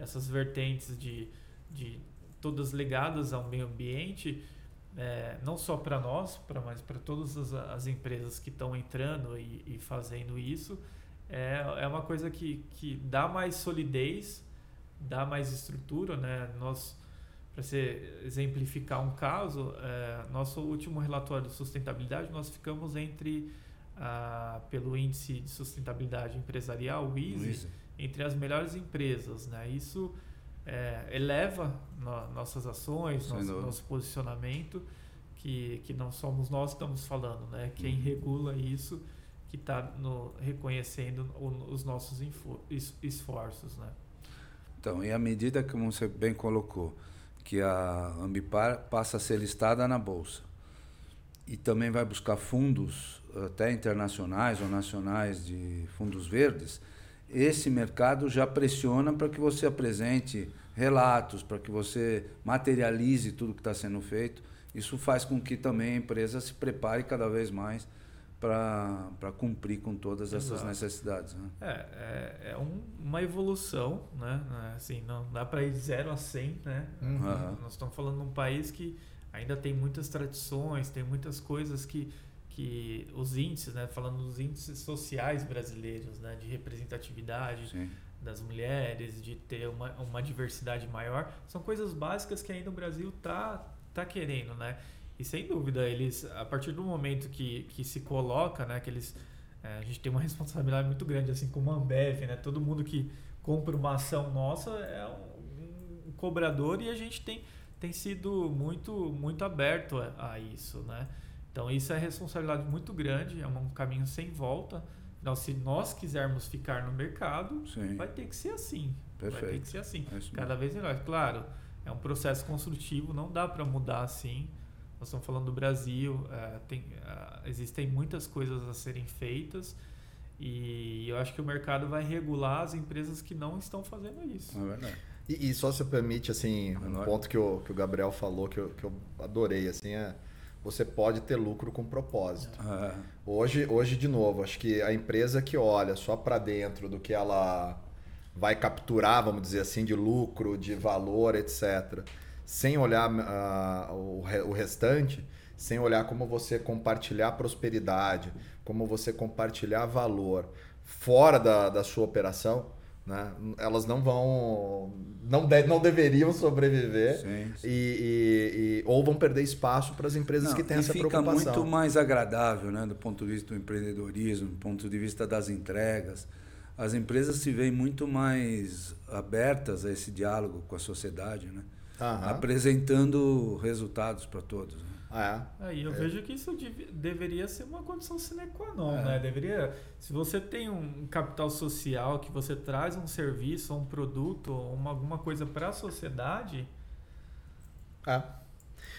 essas vertentes de, de todas ligadas ao meio ambiente, é, não só para nós, pra, mas para todas as, as empresas que estão entrando e, e fazendo isso, é, é uma coisa que, que dá mais solidez, dá mais estrutura, né? Nós para exemplificar um caso, é, nosso último relatório de sustentabilidade, nós ficamos entre, ah, pelo índice de sustentabilidade empresarial, o ISE, entre as melhores empresas. Né? Isso é, eleva no- nossas ações, nosso, nosso posicionamento, que, que não somos nós que estamos falando, né? quem Uhum. regula isso que está reconhecendo o- os nossos info- es- esforços. Né? Então, e à medida que como você bem colocou, que a Ambipar passa a ser listada na bolsa e também vai buscar fundos até internacionais ou nacionais de fundos verdes, esse mercado já pressiona para que você apresente relatos, para que você materialize tudo que está sendo feito. Isso faz com que também a empresa se prepare cada vez mais para cumprir com todas essas Exato. necessidades. Né? É, é, é um- uma evolução, né? É, Assim, não dá para ir de 0 a 100, né? Uhum. Nós estamos falando de um país que ainda tem muitas tradições, tem muitas coisas que, que os índices, né? Falando dos índices sociais brasileiros, né? De representatividade Sim. das mulheres, de ter uma, uma diversidade maior, são coisas básicas que ainda o Brasil tá, tá querendo, né? E sem dúvida, eles, a partir do momento que, que se coloca, né? Que eles, é, a gente tem uma responsabilidade muito grande, assim como a Ambev, né? Todo mundo que compra uma ação nossa é um, um cobrador e a gente tem, tem sido muito, muito aberto a, a isso, né? Então isso é responsabilidade muito grande, é um caminho sem volta. Então, se nós quisermos ficar no mercado, Sim. vai ter que ser assim. Vai ter Perfeito. que ser assim. É Cada vez melhor. Claro, é um processo construtivo, não dá para mudar assim. Nós estamos falando do Brasil, é, tem, é, existem muitas coisas a serem feitas e eu acho que o mercado vai regular as empresas que não estão fazendo isso. É verdade. E, e só se permite, assim, um ponto que o, que o Gabriel falou que eu, que eu adorei, assim, é você pode ter lucro com propósito. É, Hoje, hoje, de novo, acho que a empresa que olha só para dentro do que ela vai capturar, vamos dizer assim, de lucro, de valor, etc., sem olhar ah, o, o restante, sem olhar como você compartilhar prosperidade, como você compartilhar valor fora da, da sua operação, Né? Elas não vão. Não, de, não deveriam sobreviver sim, sim. E, e, e, ou vão perder espaço para as empresas não, que têm essa fica preocupação. Fica muito mais agradável né, do ponto de vista do empreendedorismo, do ponto de vista das entregas. As empresas se veem muito mais abertas a esse diálogo com a sociedade, né? apresentando resultados para todos. É. Aí eu é. vejo que isso deveria ser uma condição sine qua non, é. né? Deveria, se você tem um capital social que você traz um serviço, um produto, uma, alguma coisa para a sociedade. É.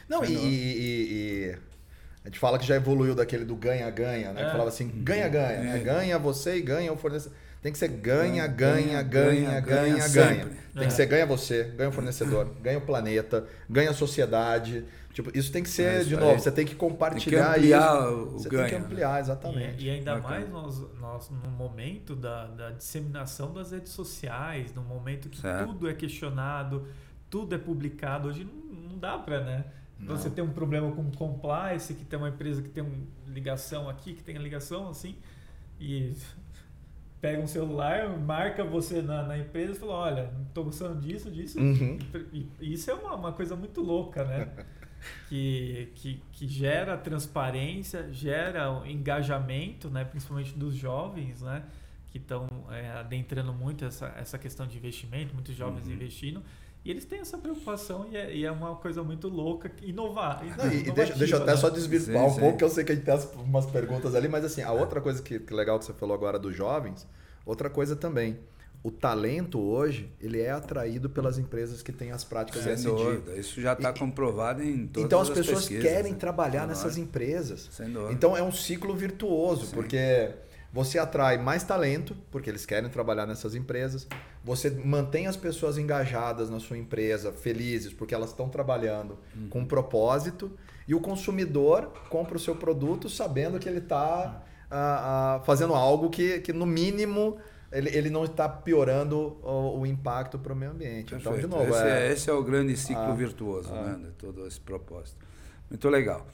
Não, e, e, e, a gente fala que já evoluiu daquele do ganha-ganha, né? É. Que falava assim, ganha-ganha, né? Ganha você e ganha o fornecedor. Tem que ser ganha, ganha, ganha, ganha, ganha. Tem que é. ser ganha você, ganha o fornecedor, ganha o planeta, ganha a sociedade. Tipo, isso tem que ser, é de novo, você tem que compartilhar tem que ampliar isso. O você ganho. tem que ampliar, exatamente. E, e ainda Bacana. mais nós, nós, no momento da, da disseminação das redes sociais, no momento que certo. tudo é questionado, tudo é publicado, hoje não, não dá para, né? Então você tem um problema com compliance, que tem uma empresa que tem uma ligação aqui, que tem a ligação assim, e pega um celular, marca você na, na empresa e fala, olha, não estou gostando disso, disso. Uhum. E, e, isso é uma, uma coisa muito louca, né? que, que, que gera transparência, gera engajamento, né? principalmente dos jovens, né? que estão é, adentrando muito essa, essa questão de investimento, muitos jovens uhum. investindo. E eles têm essa preocupação e é, e é uma coisa muito louca, inovar. Não, e deixa, deixa eu até né? só desvirtuar sim, um sim. pouco, que eu sei que a gente tem umas perguntas ali, mas assim, a outra coisa que, que legal que você falou agora dos jovens, outra coisa também. O talento hoje, ele é atraído pelas empresas que têm as práticas Sem ESG. Dúvida. Isso já está comprovado em todas Então as, as pessoas querem né? trabalhar Sem nessas dúvida. empresas. Sem dúvida. Então é um ciclo virtuoso, Sim. porque você atrai mais talento, porque eles querem trabalhar nessas empresas. Você mantém as pessoas engajadas na sua empresa, felizes, porque elas estão trabalhando uhum. com um propósito. E o consumidor compra o seu produto sabendo que ele está uh, uh, fazendo algo que, que no mínimo, ele, ele não está piorando o, o impacto para o meio ambiente. Perfeito. Então, de novo. Esse é, é, esse é o grande ciclo ah, virtuoso ah. né, de todo esse propósito. Muito legal.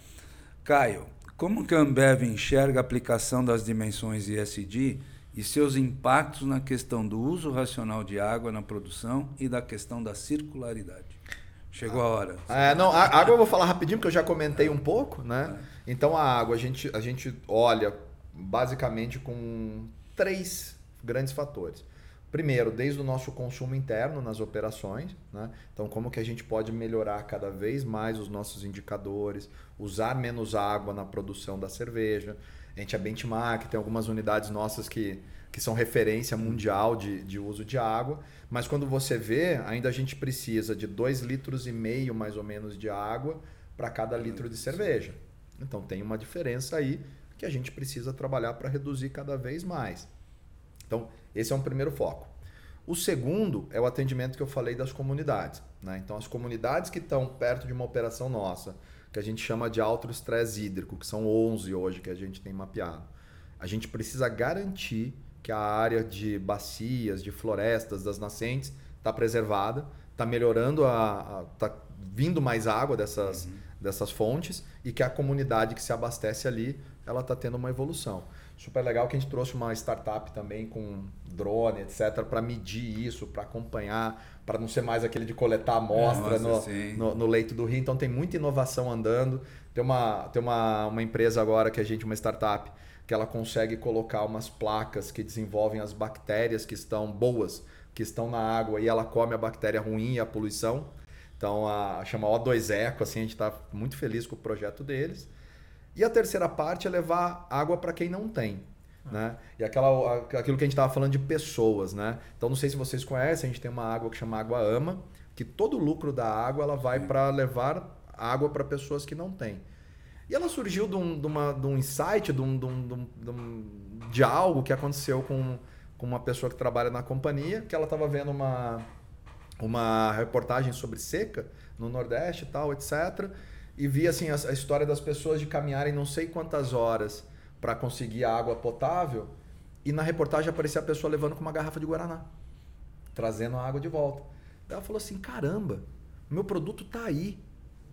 Caio, como que a Ambev enxerga a aplicação das dimensões ESG e seus impactos na questão do uso racional de água na produção e da questão da circularidade? Chegou a hora. É, não, a água eu vou falar rapidinho porque eu já comentei um pouco, né? É. Então a água a gente, a gente olha basicamente com três grandes fatores. Primeiro, desde o nosso consumo interno nas operações, né? então como que a gente pode melhorar cada vez mais os nossos indicadores, usar menos água na produção da cerveja. A gente é benchmark, tem algumas unidades nossas que, que são referência mundial de, de uso de água, mas quando você vê, ainda a gente precisa de 2 litros e meio mais ou menos de água para cada litro de cerveja. Então tem uma diferença aí que a gente precisa trabalhar para reduzir cada vez mais. Então, esse é um primeiro foco. O segundo é o atendimento que eu falei das comunidades. Né? Então, as comunidades que estão perto de uma operação nossa, que a gente chama de alto estresse hídrico, que são 11 hoje que a gente tem mapeado, a gente precisa garantir que a área de bacias, de florestas, das nascentes está preservada, está melhorando, a, está vindo mais água dessas, uhum. dessas fontes e que a comunidade que se abastece ali ela está tendo uma evolução super legal que a gente trouxe uma startup também com drone, etc, para medir isso, para acompanhar, para não ser mais aquele de coletar amostra Nossa, no, no, no, leito do rio. Então tem muita inovação andando. Tem uma, tem uma, uma empresa agora que a gente, uma startup, que ela consegue colocar umas placas que desenvolvem as bactérias que estão boas, que estão na água e ela come a bactéria ruim e a poluição. Então a chama O2 Eco, assim, a gente está muito feliz com o projeto deles. E a terceira parte é levar água para quem não tem. Né? E aquela, aquilo que a gente estava falando de pessoas. Né? Então, não sei se vocês conhecem, a gente tem uma água que chama Água Ama, que todo o lucro da água ela vai para levar água para pessoas que não têm. E ela surgiu de um, de uma, de um insight, de, um, de, um, de, um, de algo que aconteceu com, com uma pessoa que trabalha na companhia, que ela estava vendo uma, uma reportagem sobre seca no Nordeste e tal, etc e vi assim a, a história das pessoas de caminharem não sei quantas horas para conseguir água potável e na reportagem aparecia a pessoa levando com uma garrafa de guaraná, trazendo a água de volta. Ela falou assim: "Caramba, meu produto está aí,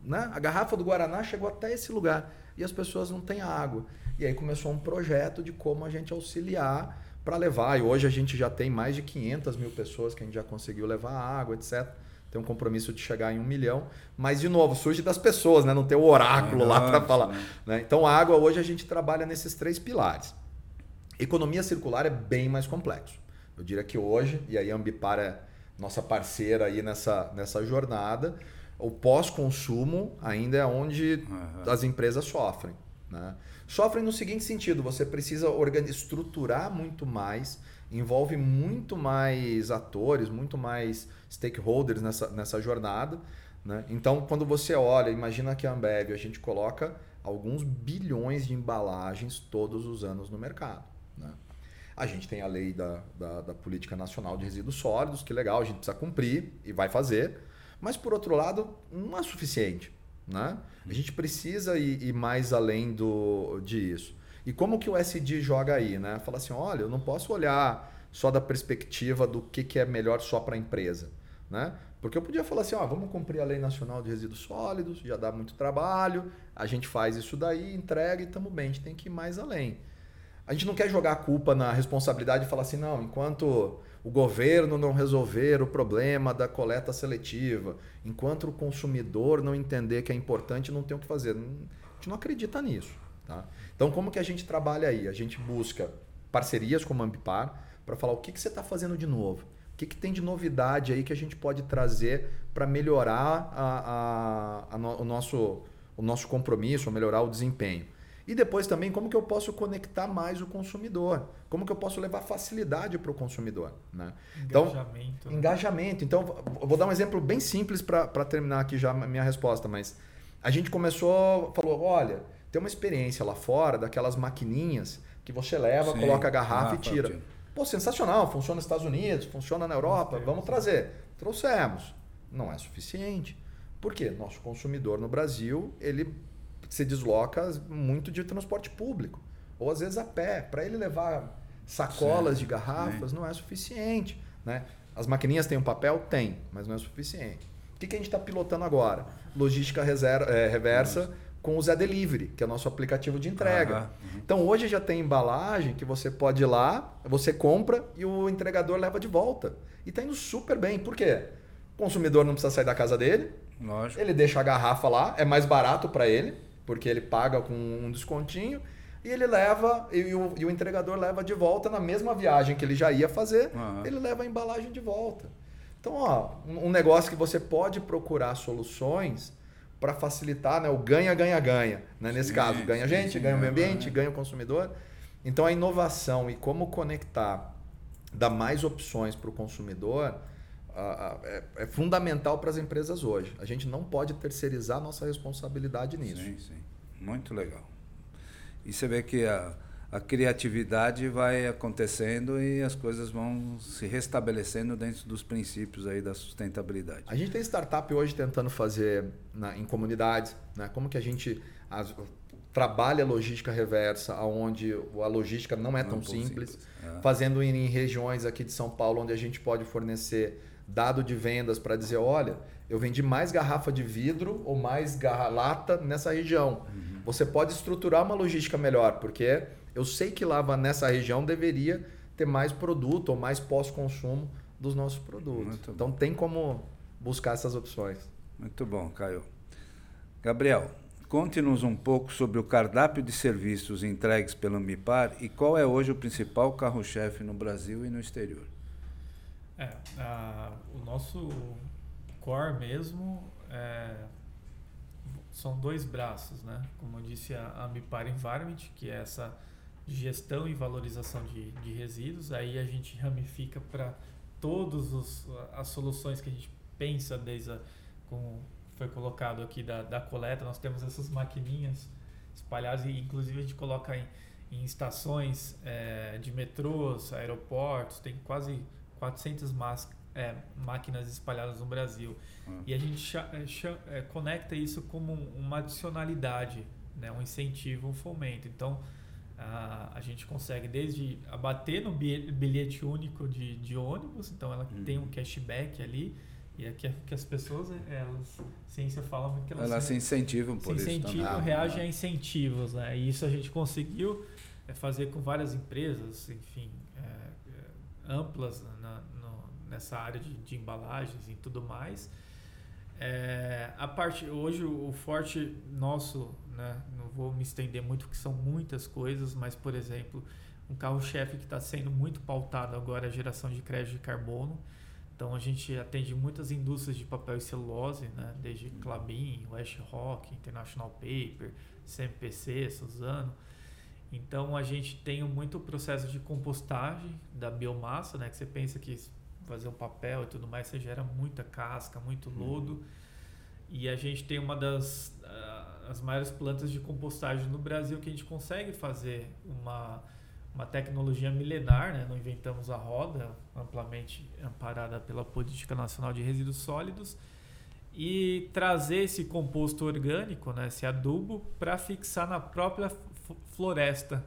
né? A garrafa do guaraná chegou até esse lugar e as pessoas não têm água". E aí começou um projeto de como a gente auxiliar para levar. E hoje a gente já tem mais de 500 mil pessoas que a gente já conseguiu levar água, etc. Tem um compromisso de chegar em um milhão. Mas, de novo, surge das pessoas, né? não tem o oráculo lá para falar. Né? né? Então, a água hoje a gente trabalha nesses três pilares. Economia circular é bem mais complexo. Eu diria que hoje, e aí a Ambipar é nossa parceira aí nessa, nessa jornada, o pós-consumo ainda é onde uhum. as empresas sofrem. Né? Sofrem no seguinte sentido: você precisa estruturar muito mais, envolve muito mais atores, muito mais stakeholders nessa, nessa jornada. Né? Então, quando você olha, imagina que a Ambev, a gente coloca alguns bilhões de embalagens todos os anos no mercado. Né? A gente tem a lei da, da, da, Política Nacional de Resíduos Sólidos, que legal, a gente precisa cumprir e vai fazer. Mas, por outro lado, não é suficiente. Né? A gente precisa ir, ir mais além do, disso. E como que o SD joga aí? Né? Fala assim, olha, eu não posso olhar só da perspectiva do que, que é melhor só para a empresa. Né? Porque eu podia falar assim, ó, vamos cumprir a Lei Nacional de Resíduos Sólidos, já dá muito trabalho, a gente faz isso daí, entrega e estamos bem, a gente tem que ir mais além. A gente não quer jogar a culpa na responsabilidade e falar assim, não, enquanto o governo não resolver o problema da coleta seletiva, enquanto o consumidor não entender que é importante, não tem o que fazer. A gente não acredita nisso. Tá? Então, como que a gente trabalha aí? A gente busca parcerias como a Ambipar para falar o que, que você está fazendo de novo. O que, que tem de novidade aí que a gente pode trazer para melhorar a, a, a no, o, nosso, o nosso compromisso, melhorar o desempenho. E depois também como que eu posso conectar mais o consumidor, como que eu posso levar facilidade para o consumidor. Né? Engajamento. Então, né? engajamento. Então, vou dar um exemplo bem simples para terminar aqui já a minha resposta, mas a gente começou, falou, olha, tem uma experiência lá fora daquelas maquininhas que você leva, Sim, coloca a garrafa ah, e tira. Pô, sensacional, funciona nos Estados Unidos, funciona na Europa, vamos trazer. Trouxemos. Não é suficiente. Por quê? Nosso consumidor no Brasil, ele se desloca muito de transporte público, ou às vezes a pé. Para ele levar sacolas de garrafas não é suficiente. Né? As maquininhas têm um papel? Tem, mas não é suficiente. O que, que a gente está pilotando agora? Logística reserva, é, reversa Nossa. Com o Zé Delivery, que é o nosso aplicativo de entrega. Uhum. Então hoje já tem embalagem que você pode ir lá, você compra e o entregador leva de volta. E está indo super bem. Por quê? O consumidor não precisa sair da casa dele. Lógico. Ele deixa a garrafa lá, é mais barato para ele porque ele paga com um descontinho e ele leva, e o, e o entregador leva de volta na mesma viagem que ele já ia fazer, uhum. ele leva a embalagem de volta. Então, ó, um negócio que você pode procurar soluções para facilitar né, o ganha, ganha, ganha. Né? Nesse sim, caso, ganha a gente, sim, ganha o meio ambiente, ganha o consumidor. Então, a inovação e como conectar, dar mais opções para o consumidor é, é, fundamental para as empresas hoje. A gente não pode terceirizar nossa responsabilidade nisso. Sim, sim. Muito legal. E você vê que a, a criatividade vai acontecendo e as coisas vão se restabelecendo dentro dos princípios aí da sustentabilidade. A gente tem startup hoje tentando fazer na, em comunidades, né? como que a gente as, trabalha logística reversa, onde a logística não é não tão simples, simples. É. fazendo em, em regiões aqui de São Paulo onde a gente pode fornecer dado de vendas para dizer, olha, eu vendi mais garrafa de vidro ou mais garra lata nessa região. Uhum. Você pode estruturar uma logística melhor, porque eu sei que lá nessa região deveria ter mais produto ou mais pós-consumo dos nossos produtos. Muito então bom. tem como buscar essas opções. Muito bom, Caio. Gabriel, conte-nos um pouco sobre o cardápio de serviços entregues pela Ambipar e qual é hoje o principal carro-chefe no Brasil e no exterior. É, a, o nosso core mesmo é, são dois braços, né? Como eu disse, a, a Mipar Environment, que é essa gestão e valorização de, de resíduos, aí a gente ramifica para todas as soluções que a gente pensa desde a, como foi colocado aqui da, da coleta, nós temos essas maquininhas espalhadas e inclusive a gente coloca em, em estações é, de metrôs, aeroportos, tem quase 400 é, máquinas espalhadas no Brasil. Uhum. E a gente é, é, conecta isso como uma adicionalidade, né? um incentivo, um fomento. Então, a, a gente consegue desde abater no bilhete único de, de ônibus, então ela uhum. tem um cashback ali, e aqui é que as pessoas, elas, ciência fala muito que elas, elas se incentivam por se incentivam, isso reagem a incentivos, né? E isso a gente conseguiu é, fazer com várias empresas, enfim, é, amplas na, no, nessa área de, de, embalagens e tudo mais. É, a parte hoje o forte nosso, né, não vou me estender muito porque são muitas coisas, mas por exemplo, um carro-chefe que está sendo muito pautado agora é a geração de crédito de carbono. Então a gente atende muitas indústrias de papel e celulose, né? desde Clabin, West Rock, International Paper, CMPC, Suzano. Então a gente tem muito processo de compostagem da biomassa, né? que você pensa que fazer um papel e tudo mais, você gera muita casca, muito lodo. Uhum. E a gente tem uma das uh, as maiores plantas de compostagem no Brasil que a gente consegue fazer uma uma tecnologia milenar, né? não inventamos a roda, amplamente amparada pela Política Nacional de Resíduos Sólidos, e trazer esse composto orgânico, né? esse adubo, para fixar na própria floresta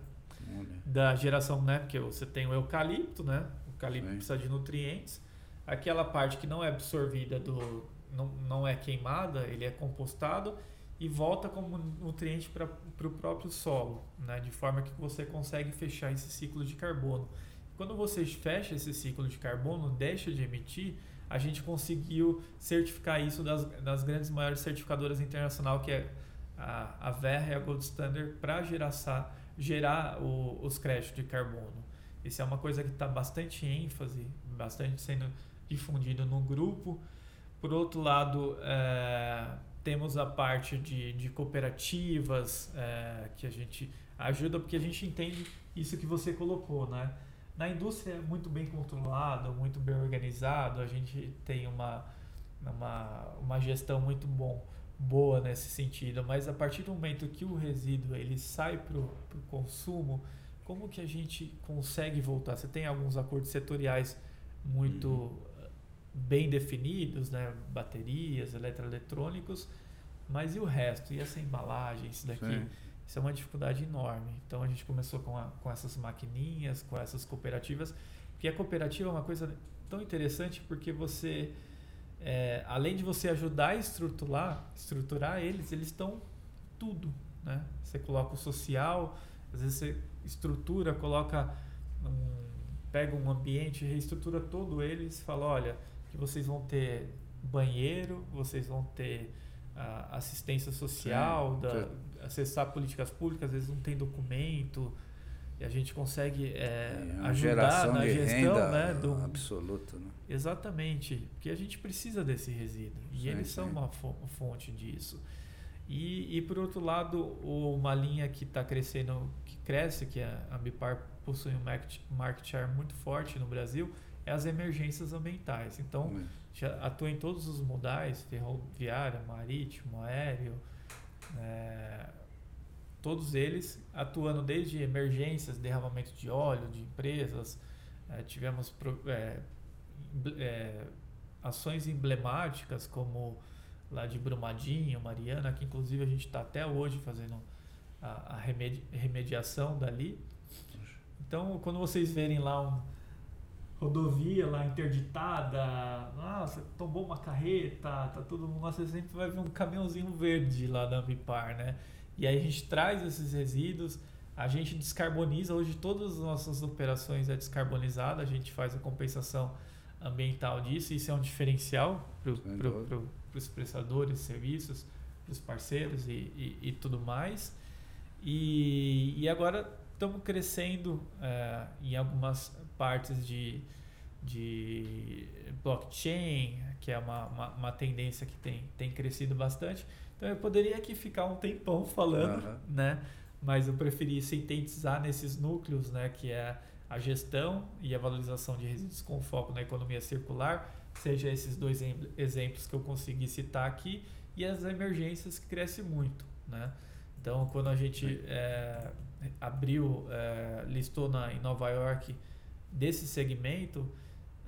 Olha. da geração, né? porque você tem o eucalipto, né? o eucalipto Sim. precisa de nutrientes, aquela parte que não é absorvida, do, não, não é queimada, ele é compostado, e volta como nutriente para o próprio solo, né? de forma que você consegue fechar esse ciclo de carbono. Quando você fecha esse ciclo de carbono, deixa de emitir, a gente conseguiu certificar isso das, das grandes maiores certificadoras internacionais, que é a, a Verra e a Gold Standard, para gerar, gerar o, os créditos de carbono. Isso é uma coisa que está bastante ênfase, bastante sendo difundido no grupo. Por outro lado, é, temos a parte de, de cooperativas é, que a gente ajuda porque a gente entende isso que você colocou, né? Na indústria é muito bem controlado, muito bem organizado, a gente tem uma, uma, uma gestão muito bom, boa nesse sentido, mas a partir do momento que o resíduo ele sai para o consumo, como que a gente consegue voltar? Você tem alguns acordos setoriais muito uhum bem definidos, né? baterias, eletroeletrônicos, mas e o resto? E essa embalagem, isso daqui? Sim. Isso é uma dificuldade enorme. Então a gente começou com, a, com essas maquininhas, com essas cooperativas, porque a cooperativa é uma coisa tão interessante porque você, é, além de você ajudar a estruturar, estruturar eles, eles estão tudo. Né? Você coloca o social, às vezes você estrutura, coloca um, pega um ambiente, reestrutura todo ele e fala, olha, que vocês vão ter banheiro, vocês vão ter uh, assistência social, Sim, da, acessar políticas públicas, às vezes não tem documento, e a gente consegue é, é ajudar na gestão né, do absoluta. Né? Exatamente, porque a gente precisa desse resíduo e sim, eles sim. são uma fonte disso. E, e por outro lado, uma linha que está crescendo, que cresce, que é a Ambipar possui um market, market share muito forte no Brasil, é as emergências ambientais. Então, já atua em todos os modais, ferroviário, marítimo, aéreo, é, todos eles atuando desde emergências, derramamento de óleo de empresas, é, tivemos é, é, ações emblemáticas como lá de Brumadinho, Mariana, que inclusive a gente está até hoje fazendo a, a remedi remediação dali. Então, quando vocês verem lá um, rodovia lá interditada, nossa, tombou uma carreta, tá todo mundo, nossa, você sempre vai ver um caminhãozinho verde lá da Ambipar, né? E aí a gente traz esses resíduos, a gente descarboniza, hoje todas as nossas operações é descarbonizada, a gente faz a compensação ambiental disso, isso é um diferencial para pro, pro, os prestadores serviços, para os parceiros e, e, e, tudo mais. E, e agora estamos crescendo é, em algumas partes de, de blockchain, que é uma, uma, uma, tendência que tem, tem crescido bastante. Então eu poderia aqui ficar um tempão falando, uhum. né? Mas eu preferi sintetizar nesses núcleos, né? Que é a gestão e a valorização de resíduos com foco na economia circular, seja esses dois exemplos que eu consegui citar aqui, e as emergências que crescem muito, né? Então, quando a gente é, abriu, é, listou na, em Nova York desse segmento,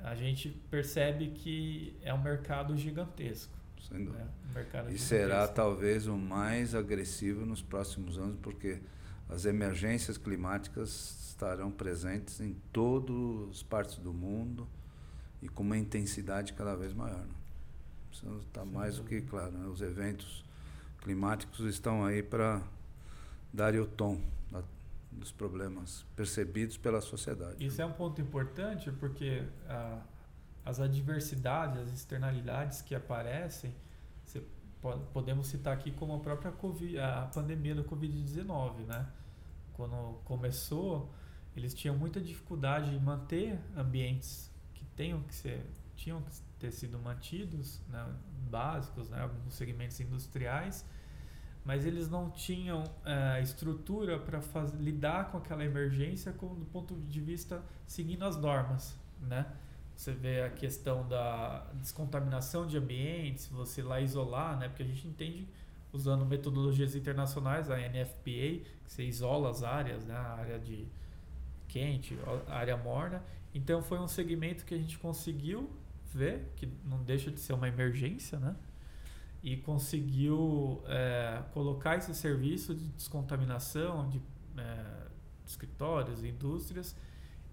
a gente percebe que é um mercado gigantesco. Sem dúvida. Né? Um e será talvez o mais agressivo nos próximos anos, porque as emergências climáticas estarão presentes em todas as partes do mundo e com uma intensidade cada vez maior. Né? Isso está mais do que claro. Né? Os eventos climáticos estão aí para dar o tom dos problemas percebidos pela sociedade. Isso é um ponto importante porque ah, as adversidades, as externalidades que aparecem, pode, podemos citar aqui como a própria COVID, a pandemia da Covid-19, né? Quando começou, eles tinham muita dificuldade em manter ambientes que tenham que ser, tinham que ter sido mantidos, né? básicos, né? alguns segmentos industriais, mas eles não tinham é, estrutura para lidar com aquela emergência com, do ponto de vista seguindo as normas, né? Você vê a questão da descontaminação de ambientes, você lá isolar, né? Porque a gente entende usando metodologias internacionais, a NFPA, que você isola as áreas, né? A área de quente, a área morna. Então foi um segmento que a gente conseguiu ver, que não deixa de ser uma emergência, né? E conseguiu é, colocar esse serviço de descontaminação de, é, de escritórios, indústrias,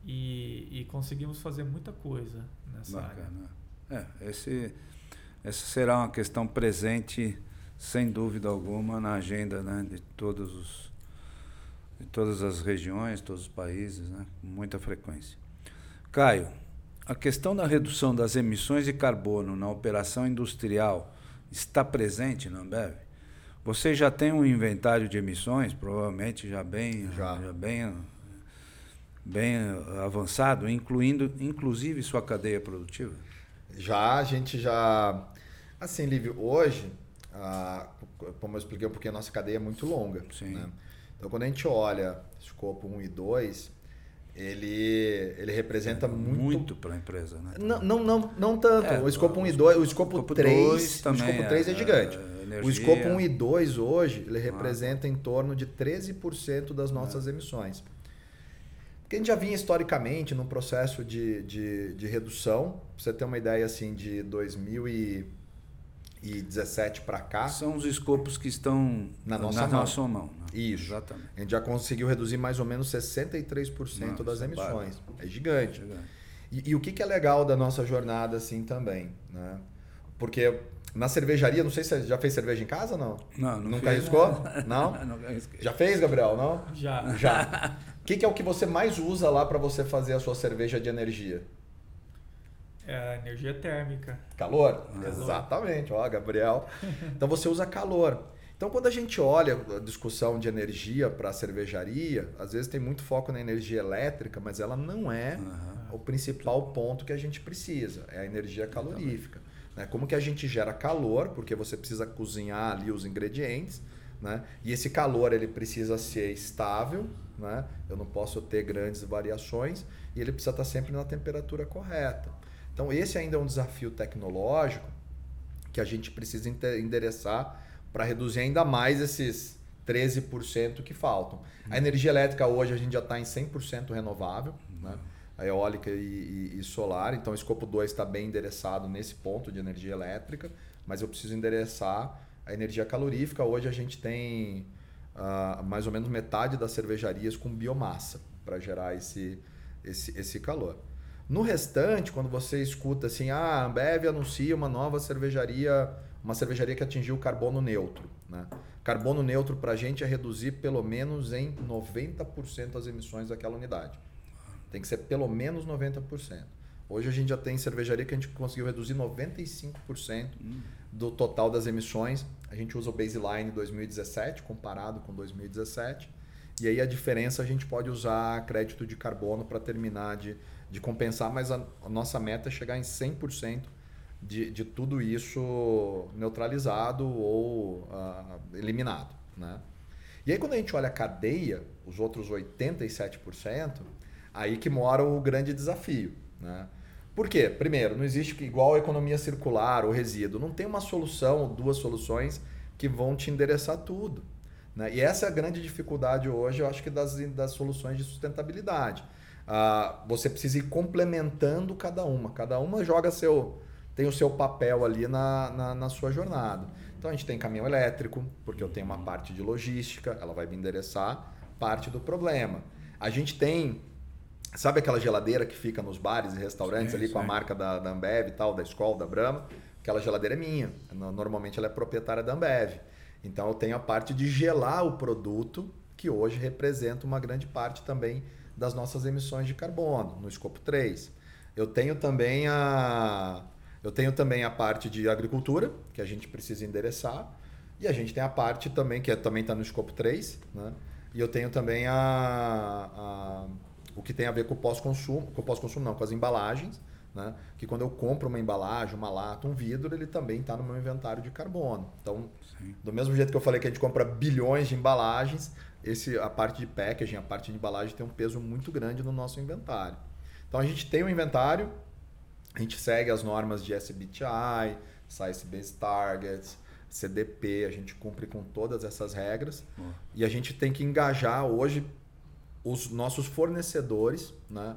e, e conseguimos fazer muita coisa nessa Bacana. área. É, esse, essa será uma questão presente, sem dúvida alguma, na agenda né, de todos os de todas as regiões, todos os países, né, com muita frequência. Caio, a questão da redução das emissões de carbono na operação industrial está presente na Ambev? Você já tem um inventário de emissões, provavelmente já bem, já. já bem bem avançado, incluindo inclusive sua cadeia produtiva? Já, a gente já. Assim, Lívio, hoje, ah, como eu expliquei pouquinho, a nossa cadeia é muito longa. Sim. Né? Então, quando a gente olha escopo 1 e 2, ele, ele representa muito. Muito para a empresa, né? Não, não, não, não tanto. É, o escopo 1 e 2, o escopo, escopo 3, também o escopo 3 é, é gigante. É, o escopo 1 e 2 hoje, ele ah. representa em torno de 13% das nossas é. emissões. Porque a gente já vinha historicamente num processo de, de, de redução. Pra você ter uma ideia assim, de 2017 para cá. São os escopos que estão na nossa na mão. Nossa mão né? Isso. Exatamente. A gente já conseguiu reduzir mais ou menos 63% Nossa, das emissões. É gigante. É gigante. E, e, o que, que é legal da nossa jornada assim também, né? Porque na cervejaria, não sei se você já fez cerveja em casa ou não? Não, não Nunca fiz, arriscou? Não? não já fez, Gabriel? Não? Já. Já. O que, que, é o que você mais usa lá para você fazer a sua cerveja de energia? É a energia térmica. Calor? calor. Exatamente, ó, Gabriel. Então você usa calor. Então quando a gente olha a discussão de energia para a cervejaria, às vezes tem muito foco na energia elétrica, mas ela não é uhum. o principal ponto que a gente precisa. É a energia calorífica. Né? Como que a gente gera calor, porque você precisa cozinhar ali os ingredientes, né? E esse calor ele precisa ser estável, né? Eu não posso ter grandes variações e ele precisa estar sempre na temperatura correta. Então esse ainda é um desafio tecnológico que a gente precisa endereçar para reduzir ainda mais esses 13% que faltam. A energia elétrica hoje a gente já está em 100% renovável, né? a eólica e, e, e, solar. Então o escopo 2 está bem endereçado nesse ponto de energia elétrica, mas eu preciso endereçar a energia calorífica. Hoje a gente tem uh, mais ou menos metade das cervejarias com biomassa para gerar esse, esse, esse calor. No restante, quando você escuta assim, ah, a Ambev anuncia uma nova cervejaria, uma cervejaria que atingiu carbono neutro. Né? Carbono neutro para a gente é reduzir pelo menos em 90% as emissões daquela unidade. Tem que ser pelo menos 90%. Hoje a gente já tem cervejaria que a gente conseguiu reduzir 95% hum. do total das emissões. A gente usa o baseline 2017 comparado com 2017. E aí a diferença a gente pode usar crédito de carbono para terminar de, de compensar, mas a, a, nossa meta é chegar em 100% de, de tudo isso neutralizado ou uh, eliminado. Né? E aí quando a gente olha a cadeia, os outros 87%, aí que mora o grande desafio. Né? Por quê? Primeiro, não existe igual a economia circular ou resíduo. Não tem uma solução ou duas soluções que vão te endereçar tudo. Né? E essa é a grande dificuldade hoje, eu acho que das, das soluções de sustentabilidade. Ah, você precisa ir complementando cada uma. Cada uma joga seu, tem o seu papel ali na, na, na sua jornada. Então a gente tem caminhão elétrico, porque eu tenho uma parte de logística, ela vai me endereçar parte do problema. A gente tem Sabe aquela geladeira que fica nos bares e restaurantes sim, ali sim. com a marca da, da Ambev e tal, da escola, da Brahma? Aquela geladeira é minha. Normalmente ela é proprietária da Ambev. Então eu tenho a parte de gelar o produto que hoje representa uma grande parte também das nossas emissões de carbono, no escopo 3. Eu tenho também a, eu tenho também a parte de agricultura, que a gente precisa endereçar, e a gente tem a parte também, que é, também está no escopo 3, né? e eu tenho também a, a o que tem a ver com o pós-consumo, com o pós-consumo não, com as embalagens, né? que quando eu compro uma embalagem, uma lata, um vidro, ele também está no meu inventário de carbono. Então, Sim. do mesmo jeito que eu falei que a gente compra bilhões de embalagens, esse, a parte de packaging, a parte de embalagem tem um peso muito grande no nosso inventário. Então a gente tem um inventário, a gente segue as normas de SBTI, Science Based Targets, CDP, a gente cumpre com todas essas regras uhum. e a gente tem que engajar hoje os nossos fornecedores, né?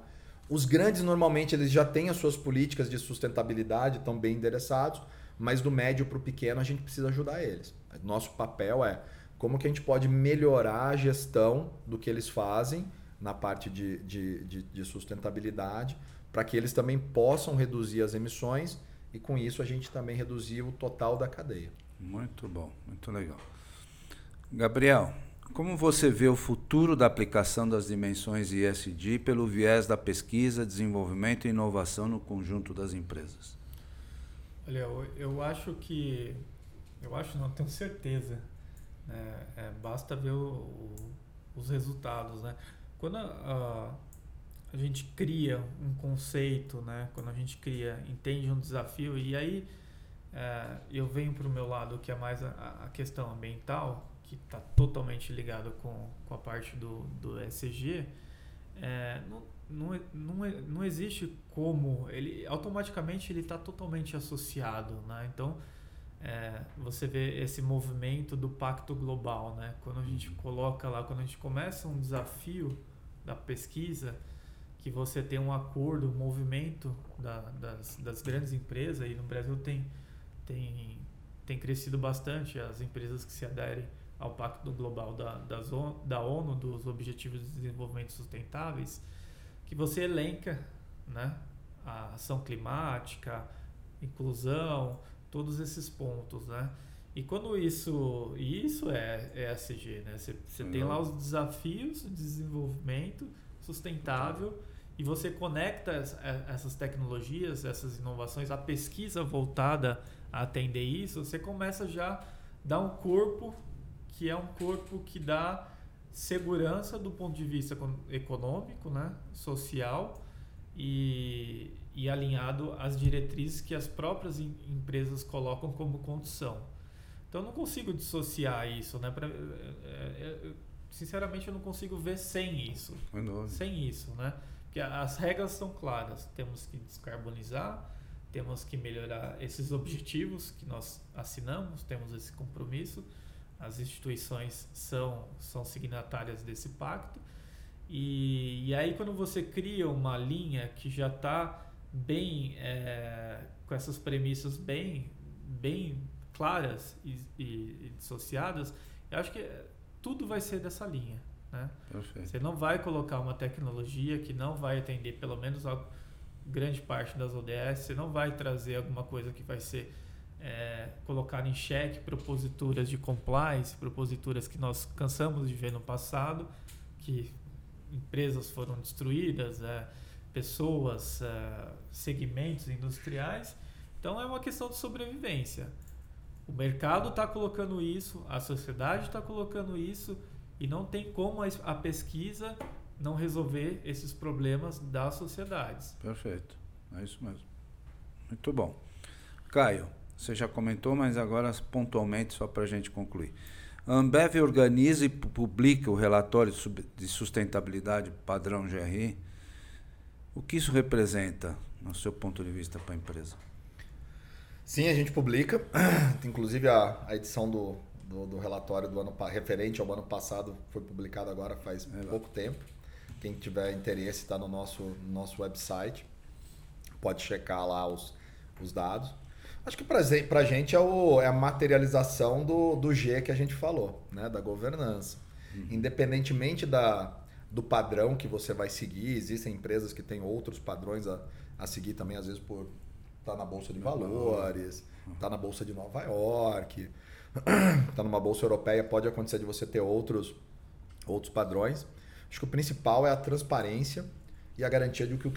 Os grandes normalmente eles já têm as suas políticas de sustentabilidade, estão bem endereçados, mas do médio para o pequeno a gente precisa ajudar eles. Nosso papel é como que a gente pode melhorar a gestão do que eles fazem na parte de, de, de, de sustentabilidade, para que eles também possam reduzir as emissões e com isso a gente também reduzir o total da cadeia. Muito bom, muito legal. Gabriel, como você vê o futuro da aplicação das dimensões ISD pelo viés da pesquisa, desenvolvimento e inovação no conjunto das empresas? Olha, eu, eu acho que. Eu acho, não, tenho certeza. Né? É, basta ver o, o, os resultados. Né? Quando a, a, a, gente cria um conceito, né? quando a gente cria, entende um desafio, e aí é, eu venho para o meu lado que é mais a, a questão ambiental, que está totalmente ligado com, com a parte do, do é, não, não, não, não existe como ele automaticamente ele está totalmente associado, né? Então é, você vê esse movimento do pacto global, né? Quando a gente coloca lá, quando a gente começa um desafio da pesquisa, que você tem um acordo, um movimento da, das, das grandes empresas, e no Brasil tem, tem, tem crescido bastante as empresas que se aderem ao Pacto Global da, da, da ONU, dos Objetivos de Desenvolvimento Sustentáveis, que você elenca né, a ação climática, inclusão, todos esses pontos, né? E quando isso, e isso é ESG, né? Você, você tem lá os desafios de desenvolvimento sustentável e você conecta essas tecnologias, essas inovações, a pesquisa voltada a atender isso, você começa já a dar um corpo que é um corpo que dá segurança do ponto de vista econômico, né, social e, e alinhado às diretrizes que as próprias empresas colocam como condição. Então eu não consigo dissociar isso, né? Pra, é, é, é sinceramente eu não consigo ver sem isso, sem isso, né? Porque as regras são claras. Temos que descarbonizar, temos que melhorar esses objetivos que nós assinamos, temos esse compromisso as instituições são, são signatárias desse pacto. E, e aí, quando você cria uma linha que já está bem, é, com essas premissas bem, bem claras e, e, e, dissociadas, eu acho que tudo vai ser dessa linha. Né? Você não vai colocar uma tecnologia que não vai atender pelo menos a grande parte das ODS, você não vai trazer alguma coisa que vai ser é, colocar em xeque proposituras de compliance, proposituras que nós cansamos de ver no passado, que empresas foram destruídas, é, pessoas, é, segmentos industriais. Então é uma questão de sobrevivência. O mercado está colocando isso, a sociedade está colocando isso e não tem como a pesquisa não resolver esses problemas das sociedades. Perfeito, é isso mesmo. Muito bom. Caio, você já comentou, mas agora pontualmente, só para a gente concluir. A Ambev organiza e publica o relatório de sustentabilidade padrão GRI. O que isso representa, no seu ponto de vista, para a empresa? Sim, a gente publica. Inclusive, a, a edição do, do, do, relatório do ano referente ao ano passado foi publicada agora faz é pouco tempo. Quem tiver interesse está no nosso, no nosso website. Pode checar lá os, os dados. Acho que para a gente é, o, é, a materialização do, do G que a gente falou, né? da governança. Uhum. Independentemente da, do padrão que você vai seguir, existem empresas que têm outros padrões a, a seguir também, às vezes por estar tá na Bolsa de Valores, estar tá na Bolsa de Nova York, estar tá numa Bolsa Europeia, pode acontecer de você ter outros, outros padrões. Acho que o principal é a transparência e a garantia de que,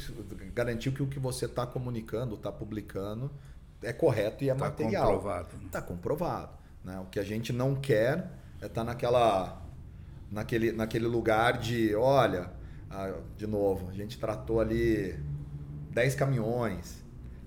garantir que o que você está comunicando, está publicando, é correto e é tá material. Comprovado. Está comprovado. Né? O que a gente não quer é estar tá naquela, naquele, naquele lugar de, olha, ah, de novo, a gente tratou ali 10 caminhões,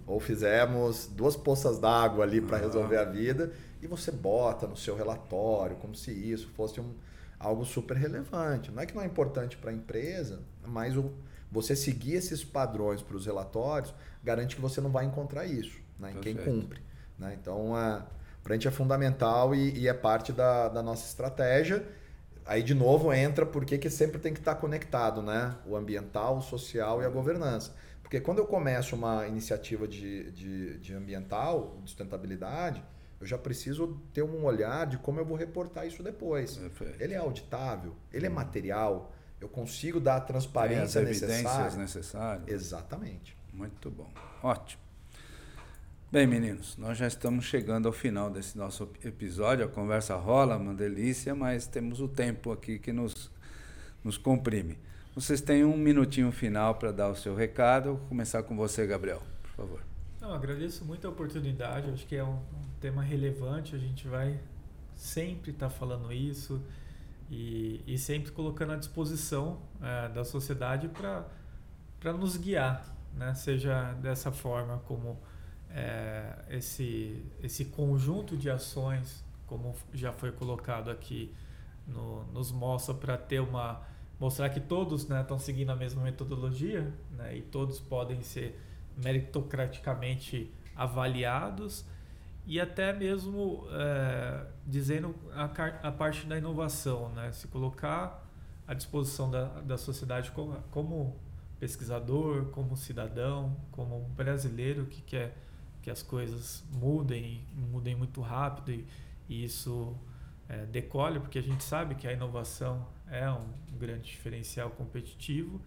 ou fizemos duas poças d'água ali para resolver a vida, e você bota no seu relatório como se isso fosse um, algo super relevante. Não é que não é importante para a empresa, mas o, você seguir esses padrões para os relatórios garante que você não vai encontrar isso né, em quem cumpre. Né? Então, para a gente é fundamental e, e é parte da, da, nossa estratégia. Aí, de novo, entra porque que sempre tem que estar conectado, né? O ambiental, o social e a governança. Porque quando eu começo uma iniciativa de, de, de ambiental, de sustentabilidade, eu já preciso ter um olhar de como eu vou reportar isso depois. Perfeito. Ele é auditável, ele é material, eu consigo dar a transparência Tem as evidências necessária. necessárias. Exatamente. Muito bom. Ótimo. Bem, meninos, nós já estamos chegando ao final desse nosso episódio. A conversa rola, uma delícia, mas temos o tempo aqui que nos, nos comprime. Vocês têm um minutinho final para dar o seu recado. Vou começar com você, Gabriel, por favor. Não, agradeço muito a oportunidade. Acho que é um, um tema relevante. A gente vai sempre estar tá falando isso e, e, sempre colocando à disposição é, da sociedade para nos guiar, né? seja dessa forma como é, esse, esse conjunto de ações, como já foi colocado aqui, no, nos mostra para ter uma mostrar que todos estão né, seguindo a mesma metodologia né, e todos podem ser meritocraticamente avaliados e até mesmo é, dizendo a, a, parte da inovação, né, se colocar à disposição da, da sociedade como, como pesquisador, como cidadão, como brasileiro que quer que as coisas mudem, mudem muito rápido e, e isso é, decole, porque a gente sabe que a inovação é um grande diferencial competitivo.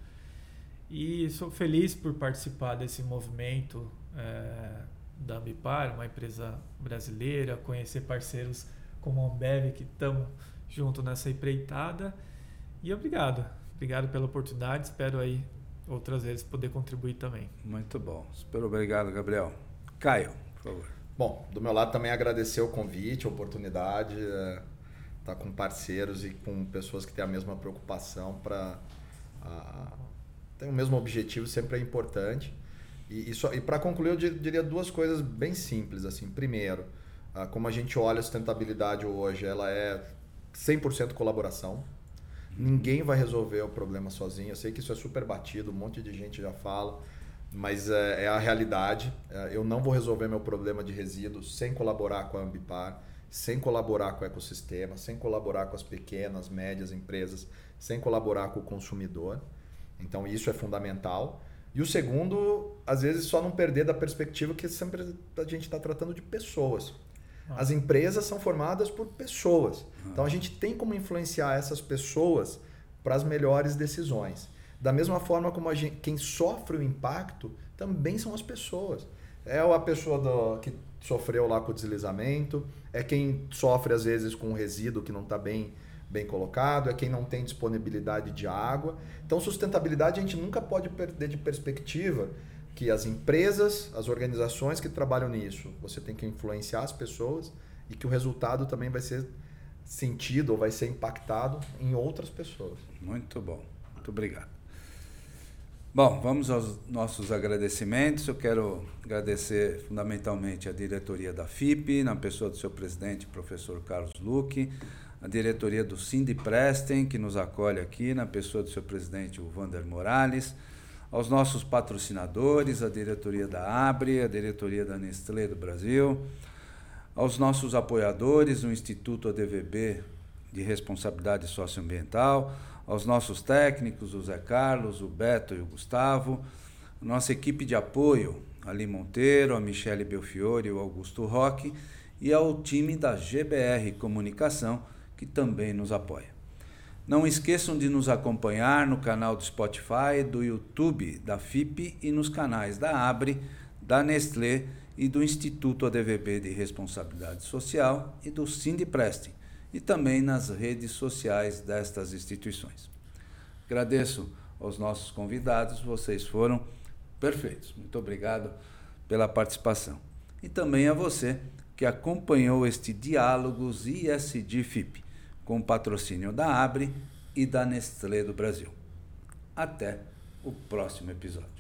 E sou feliz por participar desse movimento é, da Ambipar, uma empresa brasileira, conhecer parceiros como a Ambev que estão junto nessa empreitada. E obrigado. Obrigado pela oportunidade. Espero aí outras vezes poder contribuir também. Muito bom. Super obrigado, Gabriel. Caio, por favor. Bom, do meu lado também agradecer o convite, a oportunidade, é, estar tá com parceiros e com pessoas que têm a mesma preocupação para tem o mesmo objetivo sempre é importante. E, e, e para concluir, eu diria duas coisas bem simples. assim Primeiro, como a gente olha a sustentabilidade hoje, ela é 100% colaboração. Ninguém vai resolver o problema sozinho. Eu sei que isso é super batido, um monte de gente já fala mas é, é a realidade. É, eu não vou resolver meu problema de resíduos sem colaborar com a Ambipar, sem colaborar com o ecossistema, sem colaborar com as pequenas, médias empresas, sem colaborar com o consumidor. Então isso é fundamental. E o segundo, às vezes só não perder da perspectiva que sempre a gente está tratando de pessoas. Ah. As empresas são formadas por pessoas. Ah. Então a gente tem como influenciar essas pessoas para as melhores decisões. Da mesma forma como gente, quem sofre o impacto também são as pessoas. É a pessoa do, que sofreu lá com o deslizamento, é quem sofre às vezes com o resíduo que não está bem, bem colocado, é quem não tem disponibilidade de água. Então, sustentabilidade a gente nunca pode perder de perspectiva que as empresas, as organizações que trabalham nisso, você tem que influenciar as pessoas e que o resultado também vai ser sentido ou vai ser impactado em outras pessoas. Muito bom. Muito obrigado. Bom, vamos aos nossos agradecimentos. Eu quero agradecer fundamentalmente a diretoria da FIP, na pessoa do seu presidente, professor Carlos Luque, a diretoria do Cindy Prestem, que nos acolhe aqui, na pessoa do seu presidente, o Vander Morales, aos nossos patrocinadores, a diretoria da Abre, a diretoria da Nestlé do Brasil, aos nossos apoiadores, o Instituto ADVB de Responsabilidade Socioambiental, aos nossos técnicos, o Zé Carlos, o Beto e o Gustavo, nossa equipe de apoio, Ali Monteiro, a Michele Belfiore o Augusto Roque, e ao time da GBR Comunicação, que também nos apoia. Não esqueçam de nos acompanhar no canal do Spotify, do YouTube da FIP e nos canais da Abre, da Nestlé e do Instituto ADVB de Responsabilidade Social e do Cindy Prestem e também nas redes sociais destas instituições. Agradeço aos nossos convidados, vocês foram perfeitos. Muito obrigado pela participação. E também a você que acompanhou este Diálogos ISD-FIP, com patrocínio da Abre e da Nestlé do Brasil. Até o próximo episódio.